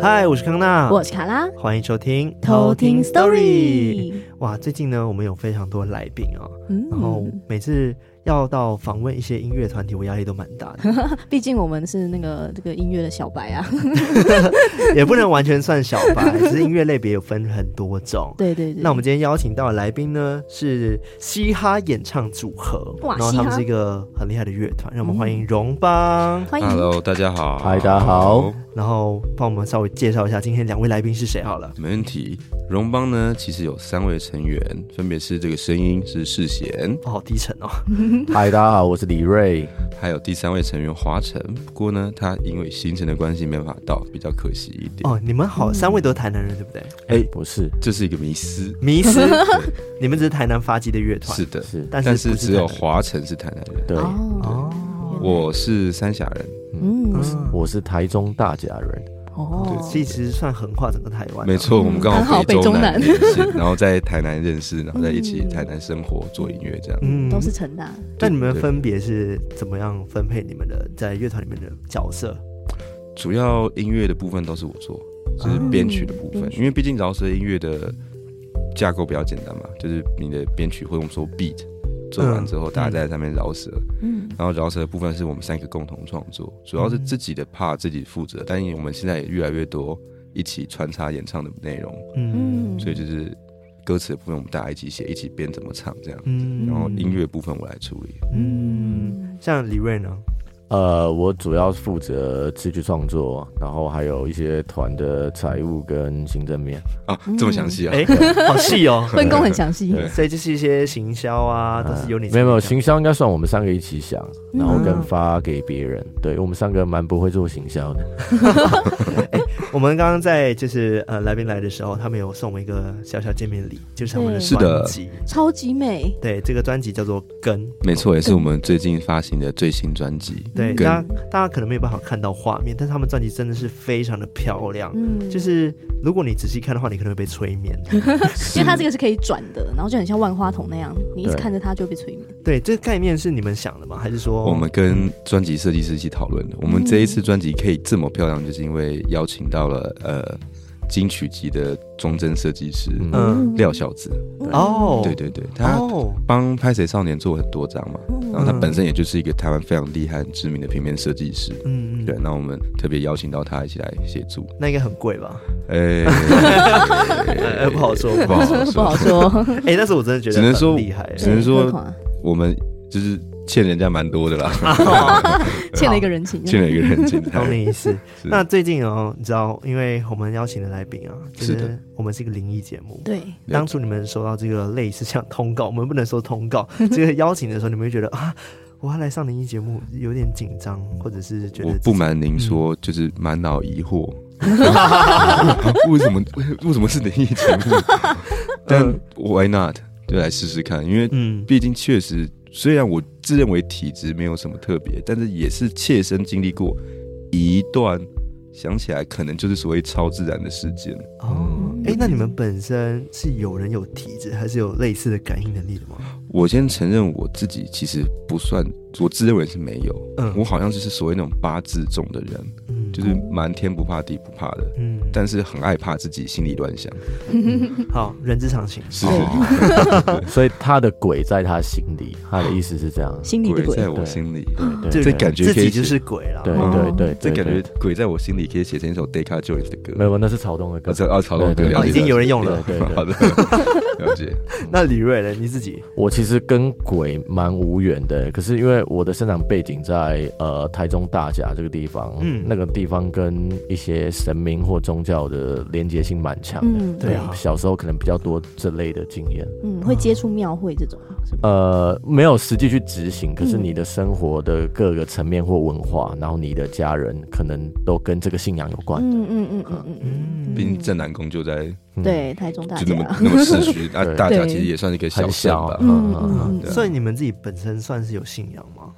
嗨，我是康娜，我是卡拉，欢迎收听偷听 Story。哇，最近呢，我们有非常多来宾啊，嗯，然后每次要到访问一些音乐团体，我压力都蛮大的。毕竟我们是那个这个音乐的小白啊，也不能完全算小白，只是音乐类别有分很多种。对对对。那我们今天邀请到的来宾呢，是嘻哈演唱组合，然后他们是一个很厉害的乐团，让我们欢迎荣邦。欢迎，Hello，大家好，嗨，大家好。然后帮我们稍微介绍一下今天两位来宾是谁好了。没问题。荣邦呢，其实有三位成员，分别是这个声音是世贤，好低沉哦。嗨，大家好，我是李瑞。还有第三位成员华晨，不过呢，他因为行程的关系没办法到，比较可惜一点。哦，你们好，三位都是台南人，对不对？哎，不是，这是一个迷思，迷思。你们只是台南发迹的乐团，是的，是，但是只有华晨是台南人。对，哦，我是三峡人，嗯，我是台中大甲人。哦，所以其实算横跨整个台湾。没错，我们刚好北中南 认识，然后在台南认识，然后在一起台南生活做音乐这样。嗯，都是成大。那你们分别是怎么样分配你们的在乐团里面的角色？主要音乐的部分都是我做，就是编曲的部分，因为毕竟饶舌音乐的架构比较简单嘛，就是你的编曲或者我们说 beat。做完之后，大家在上面饶舌，嗯，然后饶舌的部分是我们三个共同创作，主要是自己的 part 自己负责，但因为我们现在也越来越多一起穿插演唱的内容，嗯，所以就是歌词的部分我们大家一起写，一起编怎么唱这样，嗯，然后音乐部分我来处理，嗯，像李瑞呢？呃，我主要负责词曲创作，然后还有一些团的财务跟行政面啊，这么详细啊？哎，好细哦，分工很详细，所以就是一些行销啊，都是由你。没有没有，行销应该算我们三个一起想，然后跟发给别人。对，我们三个蛮不会做行销的。哎，我们刚刚在就是呃来宾来的时候，他们有送我们一个小小见面礼，就是他们的专辑，超级美。对，这个专辑叫做《根》，没错，也是我们最近发行的最新专辑。对，大家大家可能没有办法看到画面，但是他们专辑真的是非常的漂亮。嗯，就是如果你仔细看的话，你可能会被催眠，因为它这个是可以转的，然后就很像万花筒那样，你一直看着它就会被催眠。对，这个概念是你们想的吗？还是说我们跟专辑设计师一起讨论的？我们这一次专辑可以这么漂亮，就是因为邀请到了呃。金曲级的装帧设计师，嗯，廖小子，哦，对对对，他帮拍谁少年做很多张嘛，然后他本身也就是一个台湾非常厉害、很知名的平面设计师，嗯嗯，对，那我们特别邀请到他一起来协助，那应该很贵吧？哎，不好说，不好说，不好说，哎，但是我真的觉得，只能说厉害，只能说我们就是。欠人家蛮多的啦，欠了一个人情，欠了一个人情，懂你意思。那最近哦，你知道，因为我们邀请的来宾啊，就是我们是一个灵异节目。对，当初你们收到这个类似像通告，我们不能说通告，这个邀请的时候，你们会觉得啊，我要来上灵异节目，有点紧张，或者是觉得……我不瞒您说，就是满脑疑惑，为什么为什么是灵异节目？但 Why not？就来试试看，因为毕竟确实。虽然我自认为体质没有什么特别，但是也是切身经历过一段，想起来可能就是所谓超自然的事件。哦，哎、欸，那你们本身是有人有体质，还是有类似的感应能力的吗？我先承认我自己其实不算，我自认为是没有。嗯，我好像就是所谓那种八字重的人。嗯。就是蛮天不怕地不怕的，嗯，但是很害怕自己心里乱想。好，人之常情。是，所以他的鬼在他心里，他的意思是这样，心里的鬼在我心里，对，这感觉自己就是鬼了。对对对，这感觉鬼在我心里可以写成一首 Deca Joins 的歌。没有，那是草东的歌。啊，草东的歌，已经有人用了。对，好的，了解。那李瑞呢？你自己？我其实跟鬼蛮无缘的，可是因为我的生长背景在呃台中大甲这个地方，嗯，那个地方跟一些神明或宗教的连结性蛮强的，嗯、对啊，小时候可能比较多这类的经验，嗯，会接触庙会这种，呃，没有实际去执行，可是你的生活的各个层面或文化，然后你的家人可能都跟这个信仰有关，嗯嗯嗯嗯嗯。嗯，毕竟正南宫就在对台中大，就那么那么市区，啊，大家其实也算是一个小乡吧，嗯嗯嗯，所以你们自己本身算是有信仰吗？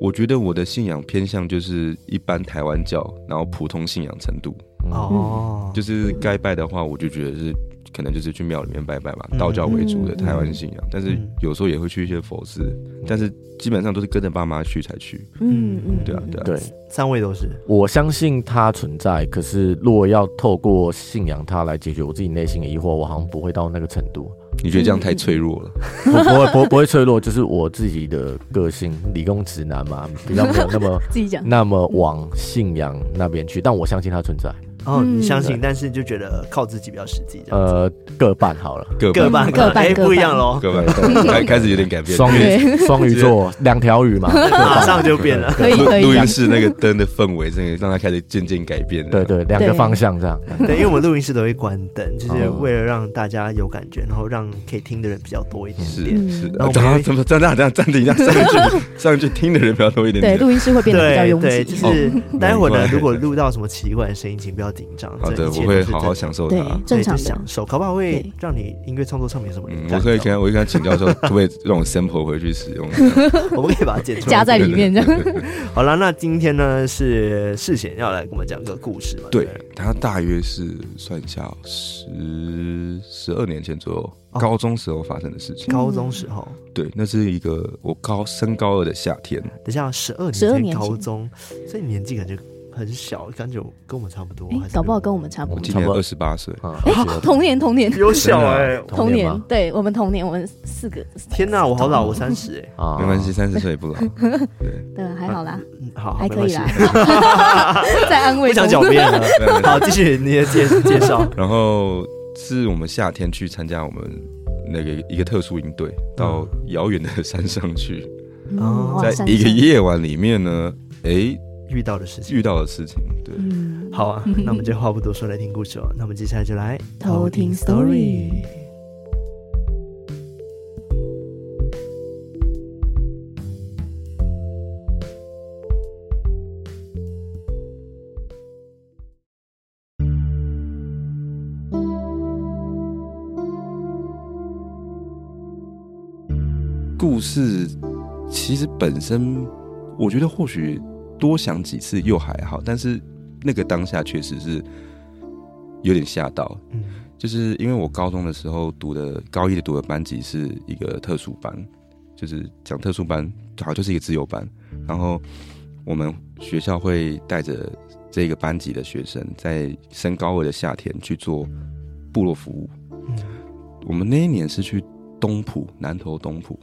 我觉得我的信仰偏向就是一般台湾教，然后普通信仰程度。哦，就是该拜的话，我就觉得是可能就是去庙里面拜拜嘛，道教为主的台湾信仰。但是有时候也会去一些佛寺，但是基本上都是跟着爸妈去才去。嗯嗯，对啊对啊。对，三位都是。我相信它存在，可是如果要透过信仰它来解决我自己内心的疑惑，我好像不会到那个程度。你觉得这样太脆弱了？不不会不不会脆弱，就是我自己的个性，理工直男嘛，比较没有那么 自己讲那么往信仰那边去，但我相信它存在。哦，你相信，但是就觉得靠自己比较实际。呃，各半好了，各半各半哎不一样喽，各半开 开始有点改变。双鱼双鱼座两条鱼嘛，马上就变了。可以可。录音室那个灯的氛围，真的让它开始渐渐改变。对对，两个方向这样。对，因为我们录音室都会关灯，就是为了让大家有感觉，然后让可以听的人比较多一点。是是。然后怎么怎么这样这样暂停一下，上一句上一句听的人比较多一点。对，录音室会变得比较拥挤。对，就是待会儿呢，如果录到什么奇怪的声音，请不要紧张。好的。我会好好享受它，正常享受。可不好会让你音乐创作上面什么？我可以跟，我可以跟他请教说，可不可以让我 sample 回去使用？我们可以把它剪出来，加在里面这样。好了，那今天呢是世贤要来跟我们讲个故事嘛？对，他大约是算一下十十二年前左右，高中时候发生的事情。高中时候，对，那是一个我高升高二的夏天。等一下，十二年前高中，所以年纪感觉。很小，感觉跟我们差不多，搞不好跟我们差不多。我今年二十八岁，同年同年，有小哎，同年，对我们同年，我们四个。天哪，我好老，我三十哎，没关系，三十 岁也不老。对 对，还好啦，好，还可以啦。再安慰，不想狡辩了。好，继续你的介介绍。然后是我们夏天去参加我们那个一个特殊营队，到遥远的山上去。在一个夜晚里面呢，哎。遇到的事情，遇到的事情，对，嗯、好啊，那我们就话不多说，来听故事哦。那我们接下来就来偷听 story。故事其实本身，我觉得或许。多想几次又还好，但是那个当下确实是有点吓到。嗯，就是因为我高中的时候读的高一的读的班级是一个特殊班，就是讲特殊班，好像就是一个自由班。然后我们学校会带着这个班级的学生，在升高二的夏天去做部落服务。嗯，我们那一年是去东埔，南投东埔。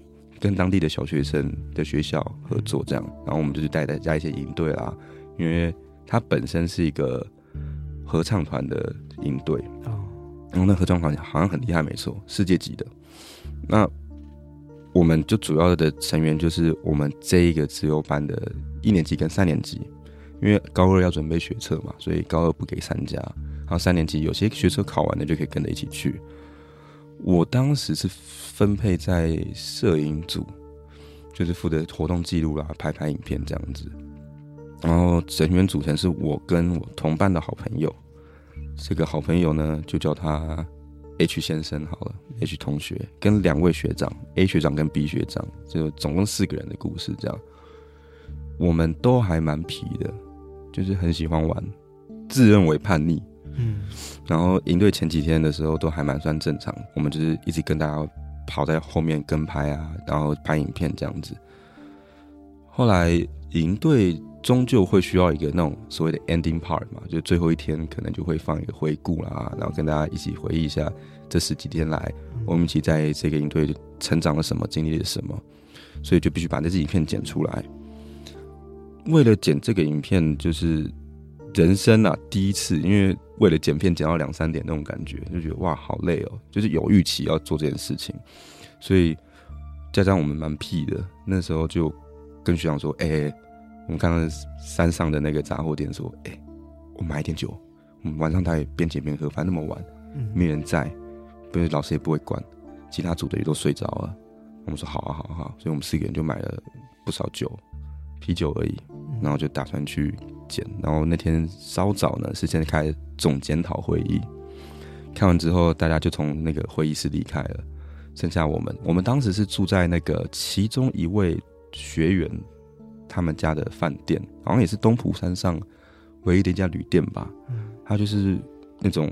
跟当地的小学生的学校合作，这样，然后我们就是带大家一些营队啦，因为它本身是一个合唱团的营队哦，然后那合唱团好像很厉害，没错，世界级的。那我们就主要的成员就是我们这一个自由班的一年级跟三年级，因为高二要准备学测嘛，所以高二不给参加，然后三年级有些学测考完了就可以跟着一起去。我当时是分配在摄影组，就是负责活动记录啦、拍拍影片这样子。然后成员组成是我跟我同伴的好朋友，这个好朋友呢就叫他 H 先生好了，H 同学跟两位学长 A 学长跟 B 学长，就总共四个人的故事这样。我们都还蛮皮的，就是很喜欢玩，自认为叛逆。嗯，然后营队前几天的时候都还蛮算正常，我们就是一直跟大家跑在后面跟拍啊，然后拍影片这样子。后来营队终究会需要一个那种所谓的 ending part 嘛，就最后一天可能就会放一个回顾啦，然后跟大家一起回忆一下这十几天来我们一起在这个营队成长了什么，经历了什么，所以就必须把这支影片剪出来。为了剪这个影片，就是。人生啊，第一次，因为为了剪片剪到两三点那种感觉，就觉得哇，好累哦。就是有预期要做这件事情，所以加上我们蛮屁的，那时候就跟学长说：“哎、欸，我们看到山上的那个杂货店，说，哎、欸，我买一点酒，我们晚上他也边剪边喝，反正那么晚，没人在，不是老师也不会管，其他组的也都睡着了。我们说好啊，好啊，好，所以我们四个人就买了不少酒，啤酒而已，然后就打算去。”然后那天稍早呢，是先开总检讨会议，看完之后，大家就从那个会议室离开了，剩下我们。我们当时是住在那个其中一位学员他们家的饭店，好像也是东浦山上唯一的一家旅店吧。他就是那种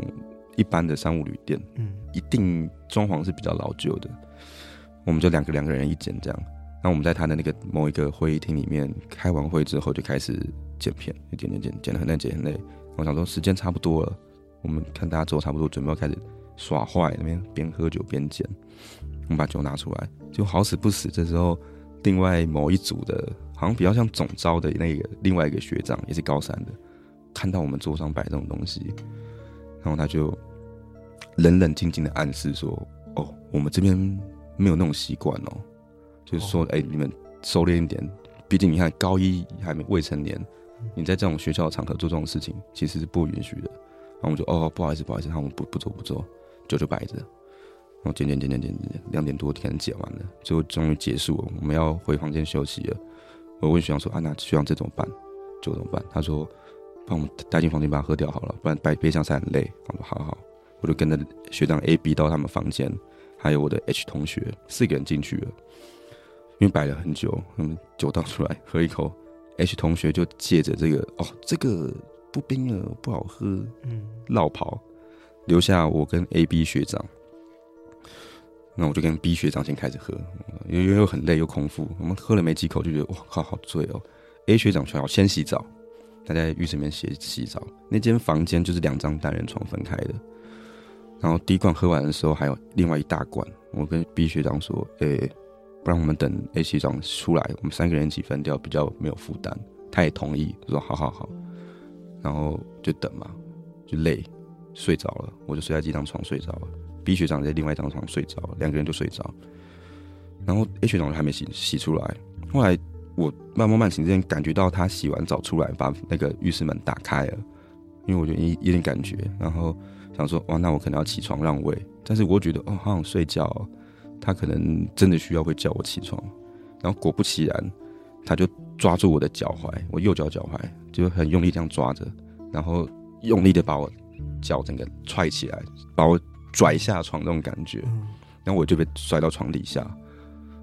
一般的商务旅店，嗯，一定装潢是比较老旧的。我们就两个两个人一间这样。然后我们在他的那个某一个会议厅里面开完会之后，就开始剪片，剪剪剪，剪得很累，剪很累。我想说时间差不多了，我们看大家做差不多，准备要开始耍坏，那边边喝酒边剪。我们把酒拿出来，就好死不死，这时候另外某一组的，好像比较像总召的那个另外一个学长，也是高三的，看到我们桌上摆这种东西，然后他就冷冷静静的暗示说：“哦，我们这边没有那种习惯哦。”就是说，哎、欸，你们收敛一点，毕竟你看高一还没未成年，你在这种学校的场合做这种事情，其实是不允许的。然后我们就哦，不好意思，不好意思，他们不不做不做，酒就摆着。然后剪剪剪剪剪剪，两点多天剪完了，最后终于结束了，我们要回房间休息了。我问学长说：“啊，那学长这怎么办？酒怎么办？”他说：“帮我们带进房间把它喝掉好了，不然白杯上才很累。”我说：“好好。”我就跟着学长 A、B 到他们房间，还有我的 H 同学四个人进去了。因为摆了很久，嗯，酒倒出来喝一口，H 同学就借着这个哦，这个不冰了，不好喝，嗯，落跑，留下我跟 A、B 学长。那我就跟 B 学长先开始喝，因为又很累又空腹，我们喝了没几口就觉得哇靠，好醉哦。A 学长说要先洗澡，他在浴室里面洗洗澡。那间房间就是两张单人床分开的。然后第一罐喝完的时候还有另外一大罐，我跟 B 学长说，诶、欸。不然我们等 A 学长出来，我们三个人一起分掉，比较没有负担。他也同意，说好好好，然后就等嘛，就累，睡着了，我就睡在这张床睡着了。B 学长在另外一张床睡着，两个人就睡着。然后 A 学长还没洗洗出来，后来我慢慢慢醒之间感觉到他洗完澡出来，把那个浴室门打开了，因为我觉得有有点感觉，然后想说哇，那我可能要起床让位，但是我觉得哦，好想睡觉。他可能真的需要会叫我起床，然后果不其然，他就抓住我的脚踝，我右脚脚踝就很用力这样抓着，然后用力的把我脚整个踹起来，把我拽下床那种感觉，然后我就被摔到床底下。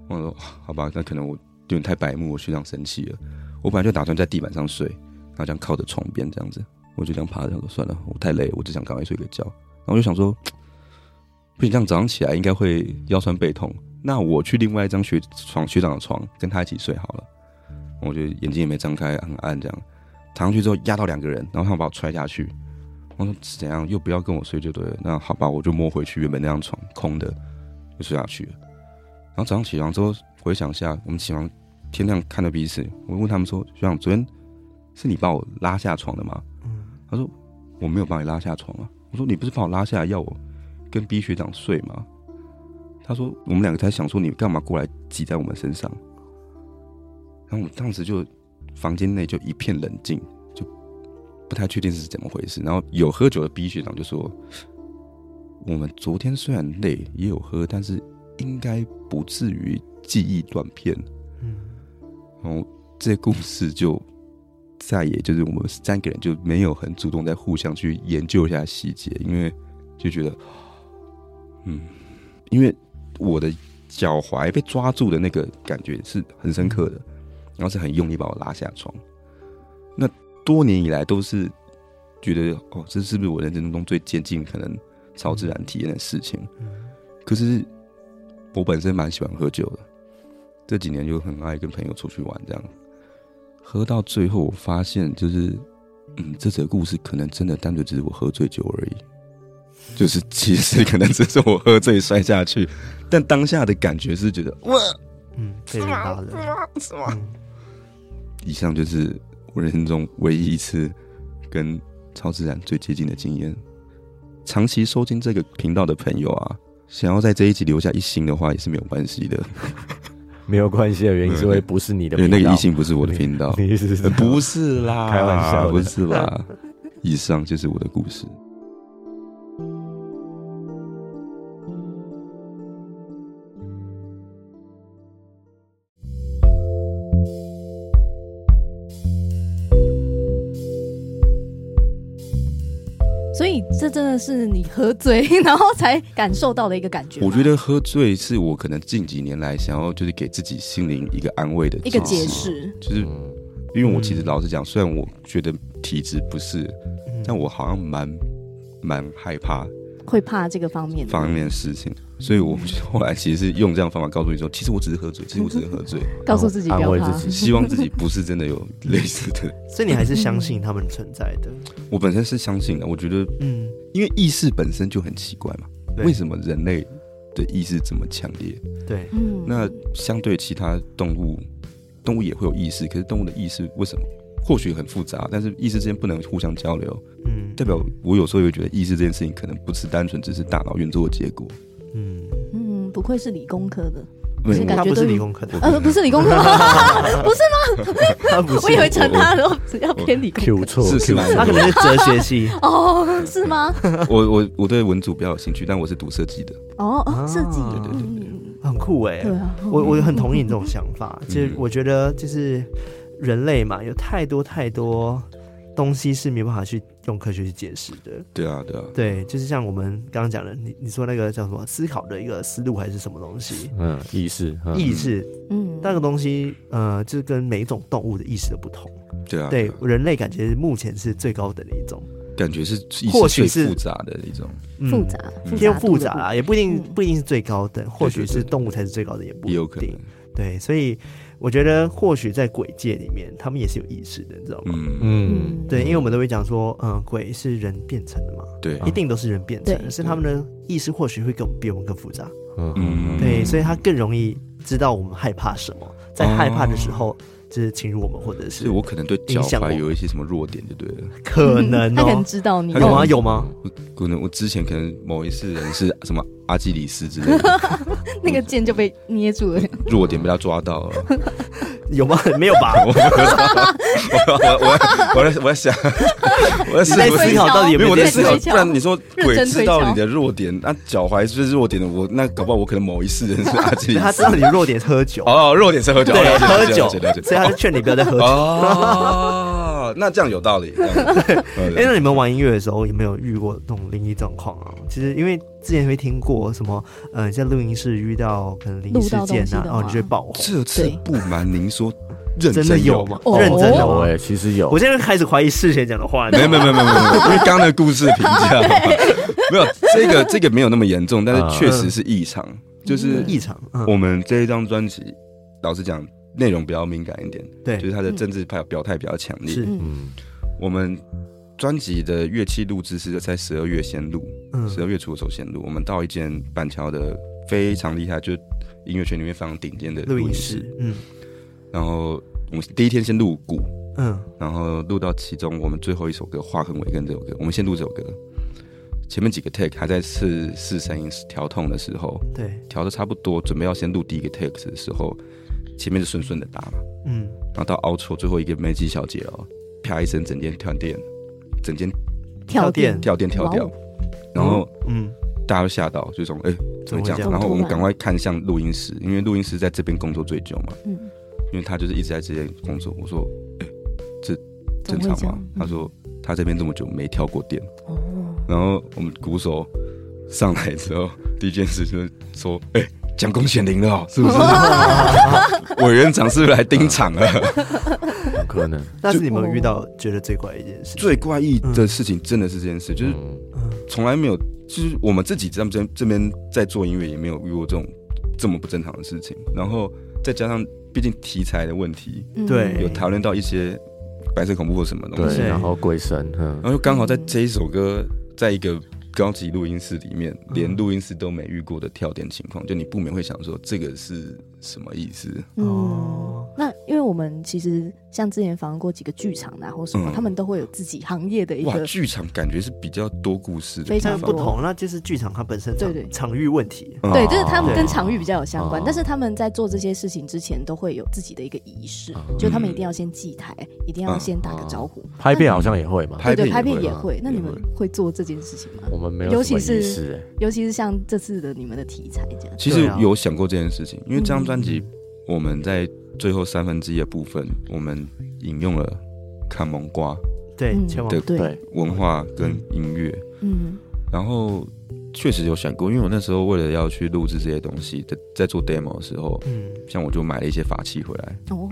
我说好吧，那可能我有点太白目，我学长生气了。我本来就打算在地板上睡，然后这样靠着床边这样子，我就这样趴着，说算了，我太累了，我只想赶快睡个觉。然后我就想说。不行，这样早上起来应该会腰酸背痛。那我去另外一张学床学长的床，跟他一起睡好了。我觉得眼睛也没张开，很暗，这样躺上去之后压到两个人，然后他们把我踹下去。我说怎样？又不要跟我睡就对了。那好吧，我就摸回去原本那张床空的，就睡下去了。然后早上起床之后回想一下，我们起床天亮看到彼此，我问他们说：“学长，昨天是你把我拉下床的吗？”他说：“我没有把你拉下床啊。”我说：“你不是把我拉下来要我？”跟 B 学长睡吗？他说我们两个才想说你干嘛过来挤在我们身上，然后我们当时就房间内就一片冷静，就不太确定是怎么回事。然后有喝酒的 B 学长就说：“我们昨天虽然累，也有喝，但是应该不至于记忆断片。”嗯，然后这故事就再也就是我们三个人就没有很主动在互相去研究一下细节，因为就觉得。嗯，因为我的脚踝被抓住的那个感觉是很深刻的，然后是很用力把我拉下床。那多年以来都是觉得哦，这是不是我人生中最接近可能超自然体验的事情？可是我本身蛮喜欢喝酒的，这几年就很爱跟朋友出去玩，这样喝到最后，我发现就是，嗯，这则故事可能真的单纯只是我喝醉酒而已。就是其实可能只是我喝醉摔下去，但当下的感觉是觉得哇，嗯，是吗？是吗？是吗？以上就是我人生中唯一一次跟超自然最接近的经验。长期收听这个频道的朋友啊，想要在这一集留下一星的话也是没有关系的，没有关系的原因是因为不是你的频道，因为那个一星不是我的频道，你是是不是啦，开玩笑，不是啦。以上就是我的故事。真的是你喝醉，然后才感受到的一个感觉。我觉得喝醉是我可能近几年来想要就是给自己心灵一个安慰的一个解释。就是因为我其实老实讲，虽然我觉得体质不是，但我好像蛮蛮害怕会怕这个方面方面的事情，所以我后来其实是用这样的方法告诉你说，其实我只是喝醉，其实我只是喝醉，告诉自己安慰自己，希望自己不是真的有类似的。所以你还是相信他们存在的？我本身是相信的，我觉得，嗯，因为意识本身就很奇怪嘛，为什么人类的意识这么强烈？对，嗯，那相对其他动物，动物也会有意识，可是动物的意识为什么？或许很复杂，但是意识之间不能互相交流。嗯，代表我有时候也会觉得意识这件事情可能不是单纯只是大脑运作的结果。嗯嗯，不愧是理工科的，不是他不是理工科的，呃，不是理工科，不是吗？他不是，我以为成他都只要偏理工科，错是吗？他可能是哲学系 哦，是吗？我我我对文组比较有兴趣，但我是读设计的。哦哦，设计，对对对，很酷哎。对啊，我我很同意你这种想法。其实我觉得就是。人类嘛，有太多太多东西是没办法去用科学去解释的。对啊，对啊，对，就是像我们刚刚讲的，你你说那个叫什么思考的一个思路还是什么东西？嗯，意识，嗯、意识，嗯，那个东西，呃，就是跟每一种动物的意识的不同。对啊，对，人类感觉目前是最高等的一种，感觉是或许是复杂的一种，复杂，偏复杂啊，也不一定不一定是最高等，或许是动物才是最高的，也不一定，也有可能。对，所以。我觉得或许在鬼界里面，他们也是有意识的，你知道吗？嗯嗯，对，因为我们都会讲说，嗯，鬼是人变成的嘛，对，一定都是人变成的，是他们的意识或许会更比我们更复杂，嗯，对，所以他更容易知道我们害怕什么，在害怕的时候。就是侵入我们，或者是我可能对脚踝有一些什么弱点，就对了。可能他可能知道你有吗？有吗？可能我之前可能某一次人是什么阿基里斯之类的，那个剑就被捏住了，弱点被他抓到了。有吗？没有吧？我我我我在我在想，我在思考到底有没有在思考。不然你说鬼知道你的弱点，那脚踝是弱点的？我那搞不好我可能某一世人是阿基里斯，他知道你弱点是喝酒哦，弱点是喝酒，对，喝酒。所以他是劝你不要再喝酒哦，那这样有道理。哎，那你们玩音乐的时候有没有遇过这种灵异状况啊？其实因为之前会听过什么，呃，在录音室遇到可能灵异事件啊，然后你就会爆。这次不瞒您说，认真的有吗？认真的哎，其实有。我现在开始怀疑事前讲的话。没有没有没有没有没有，因为刚刚的故事评价没有这个这个没有那么严重，但是确实是异常，就是异常。我们这一张专辑，老实讲。内容比较敏感一点，对，就是他的政治派表态比较强烈。是，嗯，我们专辑的乐器录制是在十二月先录，嗯，十二月初的时候先录。我们到一间板桥的非常厉害，就是音乐圈里面非常顶尖的录音室，嗯，然后我们第一天先录鼓，嗯，然后录到其中我们最后一首歌《化横为根》这首歌，我们先录这首歌，前面几个 take 还在试试声音调 tone 的时候，对，调的差不多，准备要先录第一个 take 的时候。前面是顺顺的打嘛，嗯，然后到 outro 最后一个梅姬小姐哦，啪一声，整间跳电，整间跳电。跳电跳掉，然后嗯，大家都吓到，就说哎怎么讲？然后我们赶快看向录音室，因为录音室在这边工作最久嘛，嗯，因为他就是一直在这边工作。我说哎，这正常吗？他说他这边这么久没跳过电，哦，然后我们鼓手上来之后，第一件事就是说哎。讲公显灵了哦，是不是？委员长是不是来盯场了？有可能。那是你们遇到觉得最怪一件事，最怪异的事情真的是这件事，就是从来没有，就是我们自己这边这边在做音乐也没有遇过这种这么不正常的事情。然后再加上，毕竟题材的问题，对，有讨论到一些白色恐怖或什么东西，然后鬼神，然后刚好在这一首歌，在一个。高级录音室里面，连录音室都没遇过的跳点情况，就你不免会想说，这个是什么意思？嗯，那因为我们其实像之前访问过几个剧场啊，或什么，他们都会有自己行业的一个剧场，感觉是比较多故事的，非常不同。那就是剧场它本身对对。场域问题，对，就是他们跟场域比较有相关。但是他们在做这些事情之前，都会有自己的一个仪式，就他们一定要先祭台，一定要先打个招呼。拍片好像也会嘛，对对，拍片也会。那你们会做这件事情吗？我们没有，尤其是尤其是像这次的你们的题材这样。其实有想过这件事情，因为这张专辑。我们在最后三分之一的部分，我们引用了看蒙瓜对的对文化跟音乐，嗯，然后确实有想过，因为我那时候为了要去录制这些东西，在在做 demo 的时候，嗯，像我就买了一些法器回来，哦，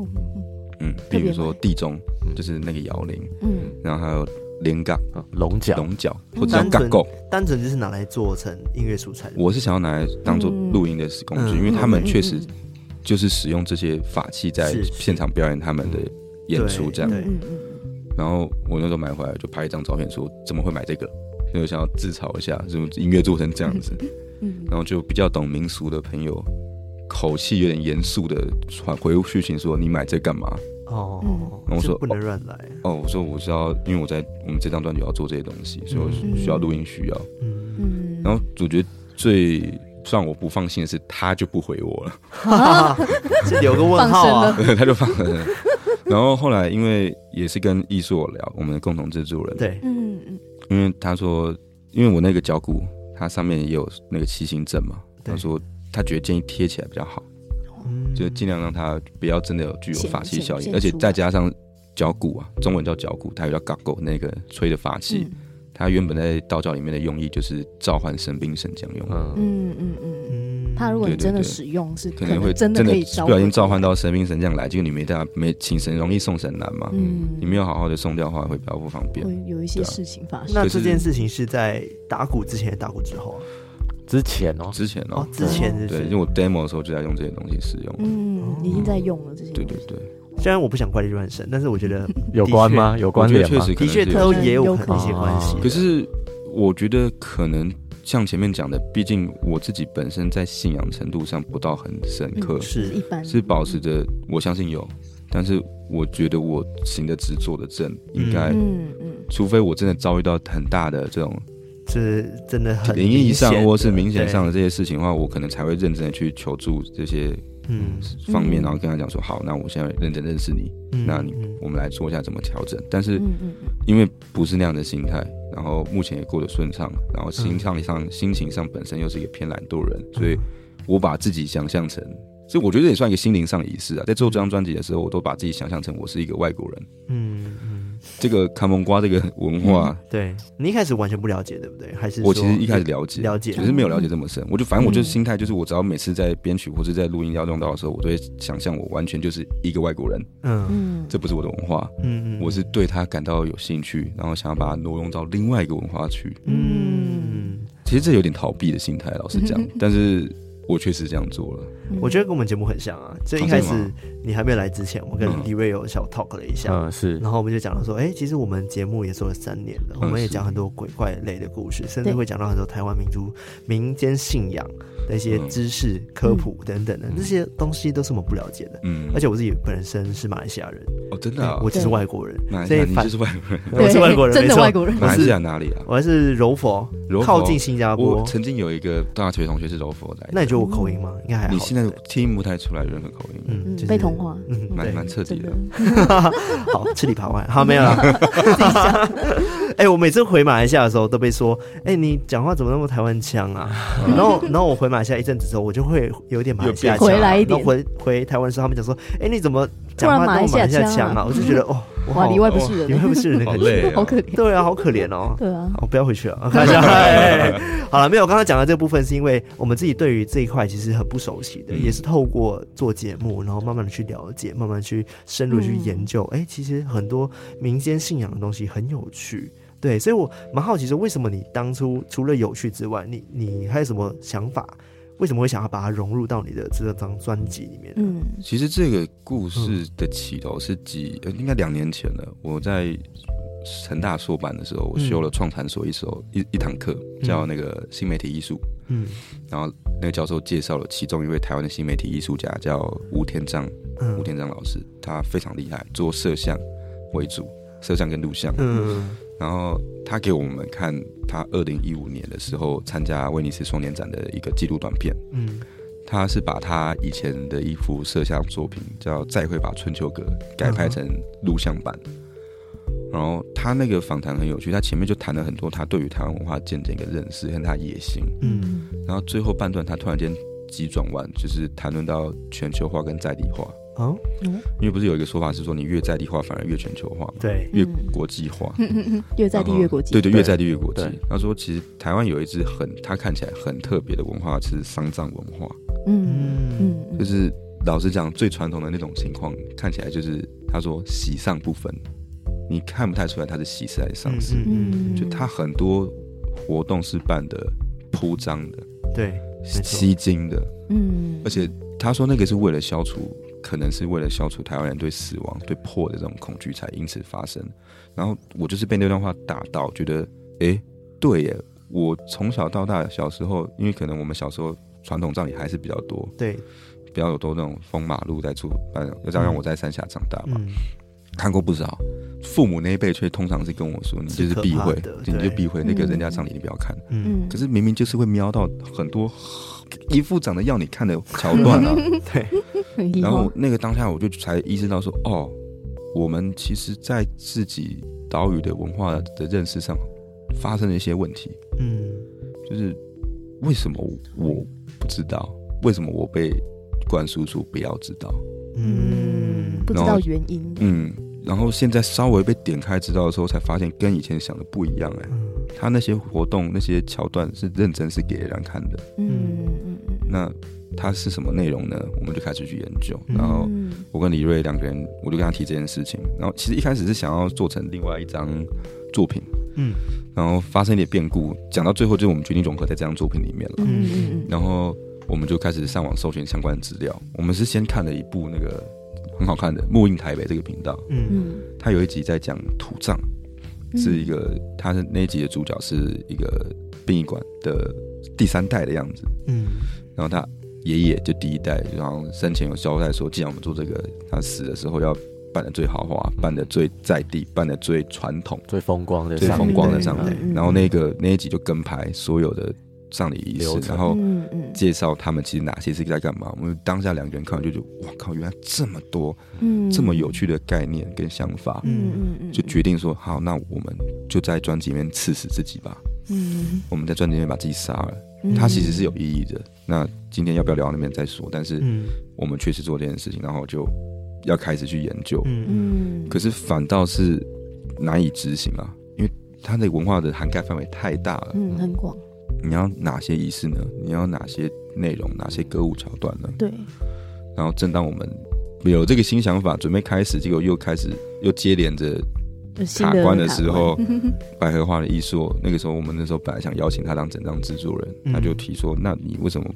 嗯，比如说地钟，就是那个摇铃，嗯，然后还有连杠、龙角、龙角，或者叫杠构，单纯就是拿来做成音乐素材。我是想要拿来当做录音的工具，因为他们确实就是使用这些法器在现场表演他们的演出这样。然后我那时候买回来就拍一张照片，说怎么会买这个？就想要自嘲一下，怎么音乐做成这样子？然后就比较懂民俗的朋友，口气有点严肃的传回讯息说：“你买这干嘛？”哦，然后我说不能乱来。哦，我说我知道，因为我在我们这张专辑要做这些东西，所以我需要录音需要。嗯，然后我觉得最让我不放心的是，他就不回我了，有个问号啊，他就放了。然后后来因为也是跟艺硕聊，我们的共同制作人，对，嗯嗯，因为他说，因为我那个脚骨它上面也有那个七星阵嘛，他说他觉得建议贴起来比较好。就尽量让它不要真的有具有法器效应，而且再加上脚骨啊，中文叫脚骨，它又叫嘎狗那个吹的法器，它原本在道教里面的用意就是召唤神兵神将用。嗯嗯嗯嗯，怕如果你真的使用是可能会真的可以不小心召唤到神兵神将来，结果你没带没请神，容易送神难嘛。嗯，你没有好好的送掉的话，会比较不方便。会有一些事情发生。那这件事情是在打鼓之前，打鼓之后啊？之前哦，之前哦，之前是对，因为我 demo 的时候就在用这些东西使用。嗯，你已经在用了这些。对对对，虽然我不想怪力乱神，但是我觉得 有关吗？有关联吗？确实，的确都也有可能一些关系。可是我觉得可能像前面讲的，毕竟我自己本身在信仰程度上不到很深刻，是一般，是保持着我相信有，但是我觉得我行得直坐得正，应该，嗯嗯，除非我真的遭遇到很大的这种。是真的很灵异上或是明显上的这些事情的话，我可能才会认真的去求助这些嗯方面，然后跟他讲说好，那我现在认真认识你，那你我们来说一下怎么调整。但是因为不是那样的心态，然后目前也过得顺畅，然后心上上心情上本身又是一个偏懒惰人，所以我把自己想象成，所以我觉得也算一个心灵上的仪式啊。在做这张专辑的时候，我都把自己想象成我是一个外国人。嗯。这个卡蒙瓜这个文化，嗯、对你一开始完全不了解，对不对？还是我其实一开始了解，了解，只是没有了解这么深。嗯、我就反正我就是心态，就是我只要每次在编曲或者在录音要用到的时候，我都会想象我完全就是一个外国人。嗯，这不是我的文化。嗯嗯，我是对他感到有兴趣，然后想要把它挪用到另外一个文化去。嗯，其实这有点逃避的心态，老实讲，但是。我确实这样做了，我觉得跟我们节目很像啊。就一开始你还没有来之前，我跟李瑞有小 talk 了一下，嗯，是。然后我们就讲到说，哎，其实我们节目也做了三年了，我们也讲很多鬼怪类的故事，甚至会讲到很多台湾民族民间信仰的一些知识科普等等的，这些东西都是我们不了解的。嗯，而且我自己本身是马来西亚人，哦，真的，我只是外国人，所以你就是外国人，我是外国人，真的外国人。马来西亚哪里啊？我还是柔佛，靠近新加坡。曾经有一个大学同学是柔佛的，那你觉得我口音吗？应该还好。你现在听不太出来任何口音，嗯，被同化，嗯，蛮蛮彻底的。好，吃里扒外，好，没有了。哎，我每次回马来西亚的时候都被说，哎，你讲话怎么那么台湾腔啊？然后，然后我回马来西亚一阵子之后，我就会有点马来西亚腔。回来一点，回回台湾的时候，他们讲说，哎，你怎么讲话那么马来西亚腔啊？我就觉得，哦。哇，里外不是人，里外不是人，好累，好可怜。对啊，好可怜哦。对啊，我不要回去 了。好了，没有，刚刚讲的这部分是因为我们自己对于这一块其实很不熟悉的，也是透过做节目，然后慢慢的去了解，慢慢去深入去研究。哎，其实很多民间信仰的东西很有趣。对，所以我蛮好奇说，为什么你当初除了有趣之外，你你还有什么想法？为什么会想要把它融入到你的这张专辑里面？嗯，其实这个故事的起头是几，应该两年前了。我在成大硕班的时候，我修了创产所一首一一堂课，叫那个新媒体艺术。嗯，然后那个教授介绍了其中一位台湾的新媒体艺术家，叫吴天章。吴天章老师，他非常厉害，做摄像为主，摄像跟录像。嗯。然后他给我们看他二零一五年的时候参加威尼斯双年展的一个纪录短片。嗯，他是把他以前的一幅摄像作品叫《再会吧春秋阁》改拍成录像版。然后他那个访谈很有趣，他前面就谈了很多他对于台湾文化渐渐一个认识和他野心。嗯，然后最后半段他突然间急转弯，就是谈论到全球化跟在地化。哦，因为不是有一个说法是说，你越在地化反而越全球化，对，越国际化，越在地越国际，对对，越在地越国际。他说，其实台湾有一支很，他看起来很特别的文化是丧葬文化，嗯。嗯，就是老实讲，最传统的那种情况，看起来就是他说喜丧不分，你看不太出来他是喜事还是丧事。嗯，就他很多活动是办的铺张的，对，吸睛的，嗯，而且他说那个是为了消除，可能是为了消除台湾人对死亡、对破的这种恐惧才因此发生。然后我就是被那段话打到，觉得哎、欸，对耶，我从小到大小时候，因为可能我们小时候传统葬礼还是比较多，对，比较有多那种封马路在出办，又加上我在三峡长大嘛。嗯看过不少，父母那一辈却通常是跟我说：“你就是避讳，你就避讳那个人家葬礼，你不要看。”嗯，可是明明就是会瞄到很多一副长得要你看的桥段啊。对，然后那个当下我就才意识到说：“哦，我们其实，在自己岛屿的文化的认识上发生了一些问题。”嗯，就是为什么我不知道？为什么我被灌输说不要知道？嗯，不知道原因。嗯。然后现在稍微被点开知道的时候，才发现跟以前想的不一样哎。他那些活动那些桥段是认真是给人看的。嗯嗯嗯。那他是什么内容呢？我们就开始去研究。然后我跟李瑞两个人，我就跟他提这件事情。然后其实一开始是想要做成另外一张作品。嗯。然后发生一点变故，讲到最后就是我们决定融合在这张作品里面了。嗯嗯。然后我们就开始上网搜寻相关的资料。我们是先看了一部那个。很好看的《木印台北》这个频道，嗯，他有一集在讲土葬，是一个，他是那一集的主角是一个殡仪馆的第三代的样子，嗯，然后他爷爷就第一代，然后生前有交代说，既然我们做这个，他死的时候要办的最豪华，办的最在地，办的最传统、最风光的、最风光的葬礼，然后那个那一集就跟拍所有的。葬礼仪式，然后介绍他们其实哪些是在干嘛。我们当下两个人看完就觉得，哇靠，原来这么多，这么有趣的概念跟想法，嗯就决定说好，那我们就在专辑里面刺死自己吧。嗯我们在专辑里面把自己杀了，它其实是有意义的。那今天要不要聊到那边再说？但是我们确实做这件事情，然后就要开始去研究。嗯可是反倒是难以执行啊，因为它的文化的涵盖范围太大了，嗯很广。你要哪些仪式呢？你要哪些内容？哪些歌舞桥段呢？对。然后，正当我们有这个新想法，准备开始，结果又开始又接连着卡关的时候，百合花的艺术，那个时候我们那时候本来想邀请他当整张制作人，嗯、他就提说：“那你为什么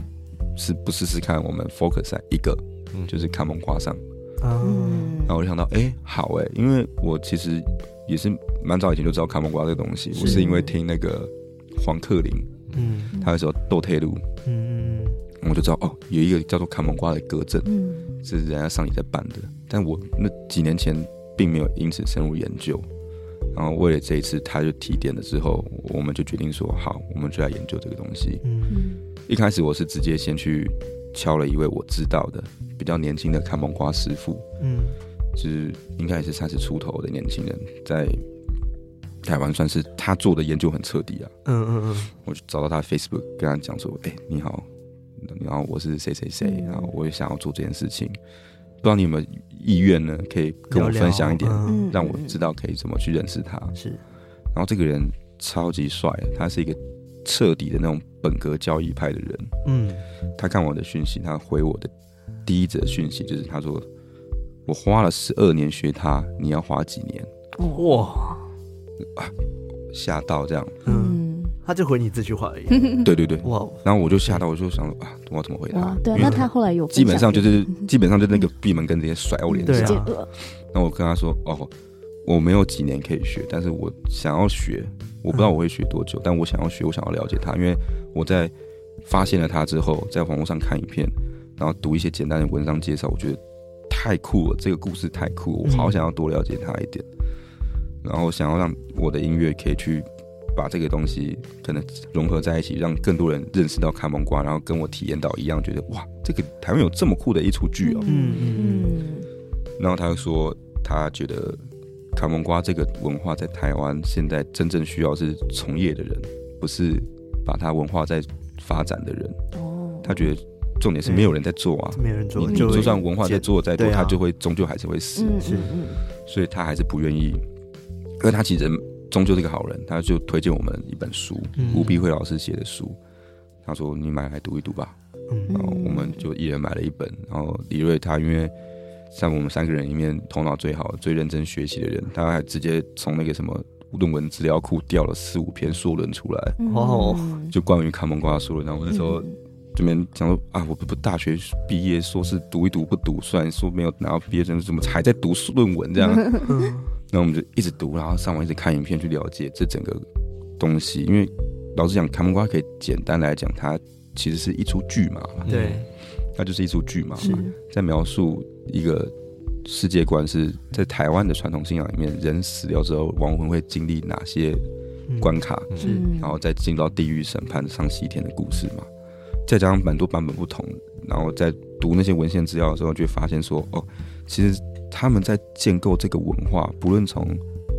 是不试试看？我们 focus 在一个，嗯、就是看蒙瓜上。”嗯。然后我就想到，哎、欸，好哎、欸，因为我其实也是蛮早以前就知道卡蒙瓜这个东西，是我是因为听那个黄克林。嗯，他有时候斗退路，嗯嗯，我就知道哦，有一个叫做卡蒙瓜的歌阵，嗯，是人家上礼在办的，但我那几年前并没有因此深入研究，然后为了这一次他就提点了之后，我们就决定说好，我们就来研究这个东西。嗯，一开始我是直接先去敲了一位我知道的比较年轻的看蒙瓜师傅，嗯，就是应该也是三十出头的年轻人，在。台湾算是他做的研究很彻底啊，嗯嗯嗯，我就找到他 Facebook，跟他讲说，哎、欸，你好，然后我是谁谁谁，然后我也想要做这件事情，不知道你有没有意愿呢？可以跟我分享一点，聊聊让我知道可以怎么去认识他。是，然后这个人超级帅，他是一个彻底的那种本格交易派的人。嗯，他看我的讯息，他回我的第一则讯息就是他说，我花了十二年学他，你要花几年？哇！啊！吓到这样，嗯，他就回你这句话而已。对对对，哇！然后我就吓到，我就想说啊，我要怎么回答？对，那他后来有基本上就是基本上就那个闭门羹直接甩我脸上。那我跟他说哦，我没有几年可以学，但是我想要学，我不知道我会学多久，但我想要学，我想要了解他，因为我在发现了他之后，在网络上看影片，然后读一些简单的文章介绍，我觉得太酷了，这个故事太酷，我好想要多了解他一点。然后想要让我的音乐可以去把这个东西可能融合在一起，让更多人认识到看蒙瓜，然后跟我体验到一样，觉得哇，这个台湾有这么酷的一出剧哦。嗯嗯嗯。然后他又说，他觉得看蒙瓜这个文化在台湾现在真正需要是从业的人，不是把它文化在发展的人。哦。他觉得重点是没有人在做啊，没人做，你就算文化在做再多，他就会终究还是会死。是。所以他还是不愿意。因为他其实终究是个好人，他就推荐我们一本书，吴碧慧老师写的书。他说：“你买来读一读吧。”然后我们就一人买了一本。然后李瑞他因为像我们三个人里面头脑最好、最认真学习的人，他还直接从那个什么论文资料库调了四五篇硕论出来，哦，就关于卡蒙瓜的硕论。然后我那时候这边讲说啊，我不不大学毕业，说是读一读不读，虽然说没有拿到毕业证，怎么还在读论文这样？然后我们就一直读，然后上网一直看影片去了解这整个东西。因为老实讲，卡蒙瓜可以简单来讲，它其实是一出剧嘛，对。它就是一出剧嘛，在描述一个世界观，是在台湾的传统信仰里面，人死掉之后，亡魂会经历哪些关卡，是，然后再进到地狱审判上西天的故事嘛。再加上蛮多版本不同，然后在读那些文献资料的时候，就会发现说，哦，其实他们在建构这个文化，不论从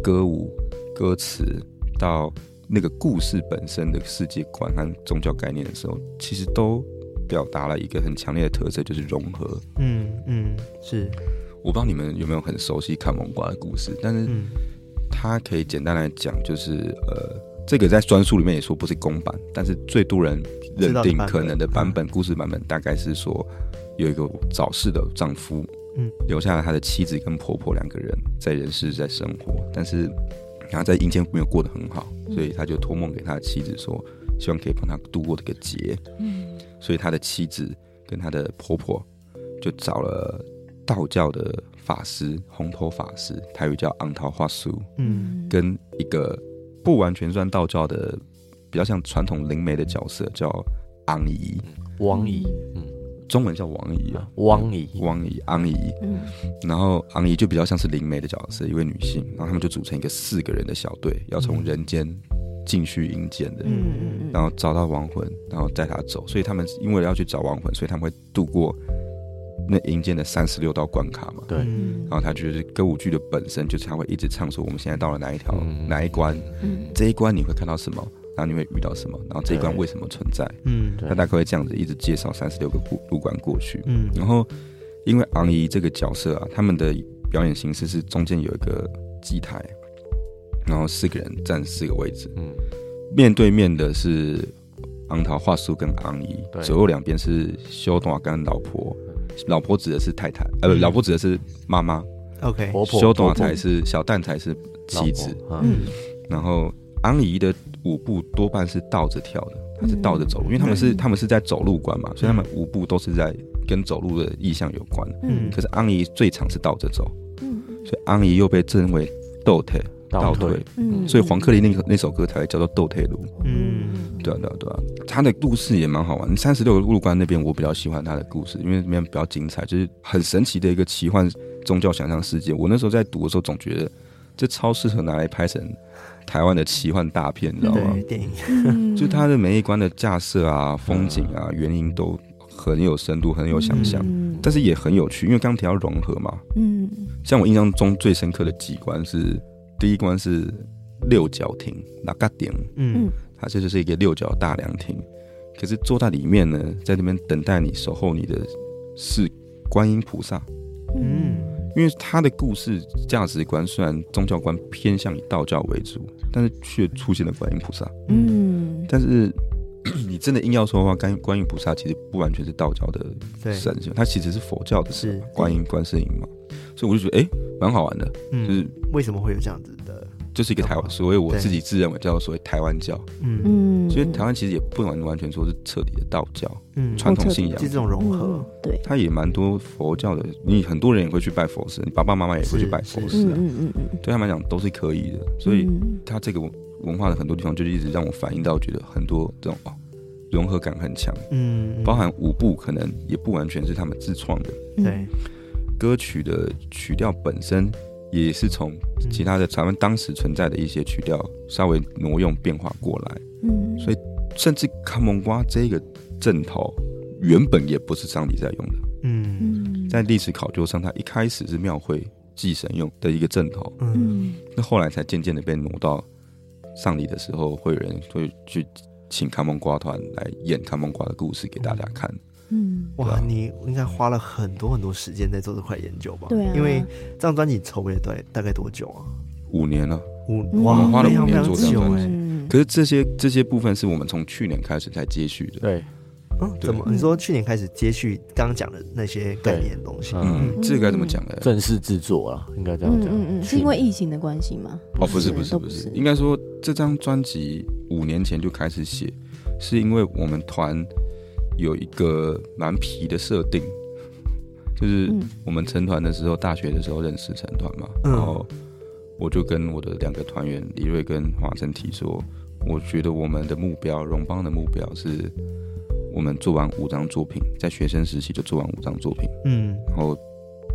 歌舞、歌词到那个故事本身的世界观和宗教概念的时候，其实都。表达了一个很强烈的特色，就是融合。嗯嗯，是。我不知道你们有没有很熟悉卡蒙瓜的故事，但是它可以简单来讲，就是呃，这个在专书里面也说不是公版，但是最多人认定可能的版本，故事版本大概是说有一个早逝的丈夫，嗯，留下了他的妻子跟婆婆两个人在人世在生活，但是然后在阴间没有过得很好，所以他就托梦给他的妻子说，希望可以帮他度过这个劫。嗯。所以他的妻子跟他的婆婆就找了道教的法师，红头法师，台语叫昂桃花苏，嗯，跟一个不完全算道教的，比较像传统灵媒的角色，叫昂姨，王姨，嗯，中文叫王姨啊，王姨，王姨，昂姨，嗯，然后昂姨就比较像是灵媒的角色，一位女性，然后他们就组成一个四个人的小队，要从人间。进去阴间的，嗯，然后找到亡魂，然后带他走。所以他们因为要去找亡魂，所以他们会度过那阴间的三十六道关卡嘛。对。然后他觉得歌舞剧的本身就是他会一直唱说我们现在到了哪一条、嗯、哪一关，嗯，这一关你会看到什么，然后你会遇到什么，然后这一关为什么存在？嗯，他大概会这样子一直介绍三十六个过入关过去。嗯，然后因为昂姨这个角色啊，他们的表演形式是中间有一个祭台。然后四个人站四个位置，嗯，面对面的是昂桃花树跟昂姨，左右两边是修短跟老婆，老婆指的是太太，呃，老婆指的是妈妈，OK，修短才是小蛋才是妻子，嗯，然后昂姨的舞步多半是倒着跳的，它是倒着走路，因为他们是他们是在走路关嘛，所以他们舞步都是在跟走路的意向有关，嗯，可是安姨最常是倒着走，嗯，所以安姨又被称为倒退。倒退，嗯，所以黄克林那个那首歌才会叫做《倒退路》，嗯，对啊，对啊，对啊，他的故事也蛮好玩。三十六个入关那边，我比较喜欢他的故事，因为那边比较精彩，就是很神奇的一个奇幻宗教想象世界。我那时候在读的时候，总觉得这超适合拿来拍成台湾的奇幻大片，你知道吗？电影，就它的每一关的架设啊、风景啊、原因都很有深度，很有想象，但是也很有趣，因为刚刚提到融合嘛，嗯，像我印象中最深刻的几关是。第一关是六角亭，那个顶，嗯，它这就是一个六角大凉亭。可是坐在里面呢，在那边等待你守候你的是观音菩萨，嗯，因为他的故事价值观虽然宗教观偏向以道教为主，但是却出现了观音菩萨，嗯，但是 你真的硬要说的话，观观音菩萨其实不完全是道教的神，它其实是佛教的神，观音观世音嘛。所以我就觉得，哎、欸，蛮好玩的。嗯，就是为什么会有这样子的？就是一个台湾，所谓我自己自认为叫做所谓台湾教。嗯嗯，所以台湾其实也不能完全说是彻底的道教。嗯，传统信仰这种融合，对，它也蛮多佛教的。你很多人也会去拜佛寺，你爸爸妈妈也会去拜佛寺啊。嗯嗯嗯，对他们来讲都是可以的。所以它这个文化的很多地方，就是一直让我反映到，觉得很多这种哦融合感很强。嗯，包含舞步，可能也不完全是他们自创的。对。歌曲的曲调本身也是从其他的咱们当时存在的一些曲调稍微挪用变化过来，嗯，所以甚至看蒙瓜这个阵头原本也不是上帝在用的，嗯，在历史考究上，它一开始是庙会祭神用的一个阵头，嗯，那后来才渐渐的被挪到上礼的时候，会有人会去请看蒙瓜团来演看蒙瓜的故事给大家看。嗯，哇，你应该花了很多很多时间在做这块研究吧？对啊，因为这张专辑筹备了大大概多久啊？五年了，五哇，花了五年做这张专辑。可是这些这些部分是我们从去年开始才接续的。对，嗯，怎么？你说去年开始接续刚刚讲的那些概念的东西？嗯，这个该怎么讲呢？正式制作了，应该这样讲。嗯嗯，是因为疫情的关系吗？哦，不是不是不是，应该说这张专辑五年前就开始写，是因为我们团有一个蛮皮的设定，就是我们成团的时候，大学的时候认识成团嘛，然后我就跟我的两个团员李瑞跟华晨提说，我觉得我们的目标，荣邦的目标是。我们做完五张作品，在学生时期就做完五张作品，嗯，然后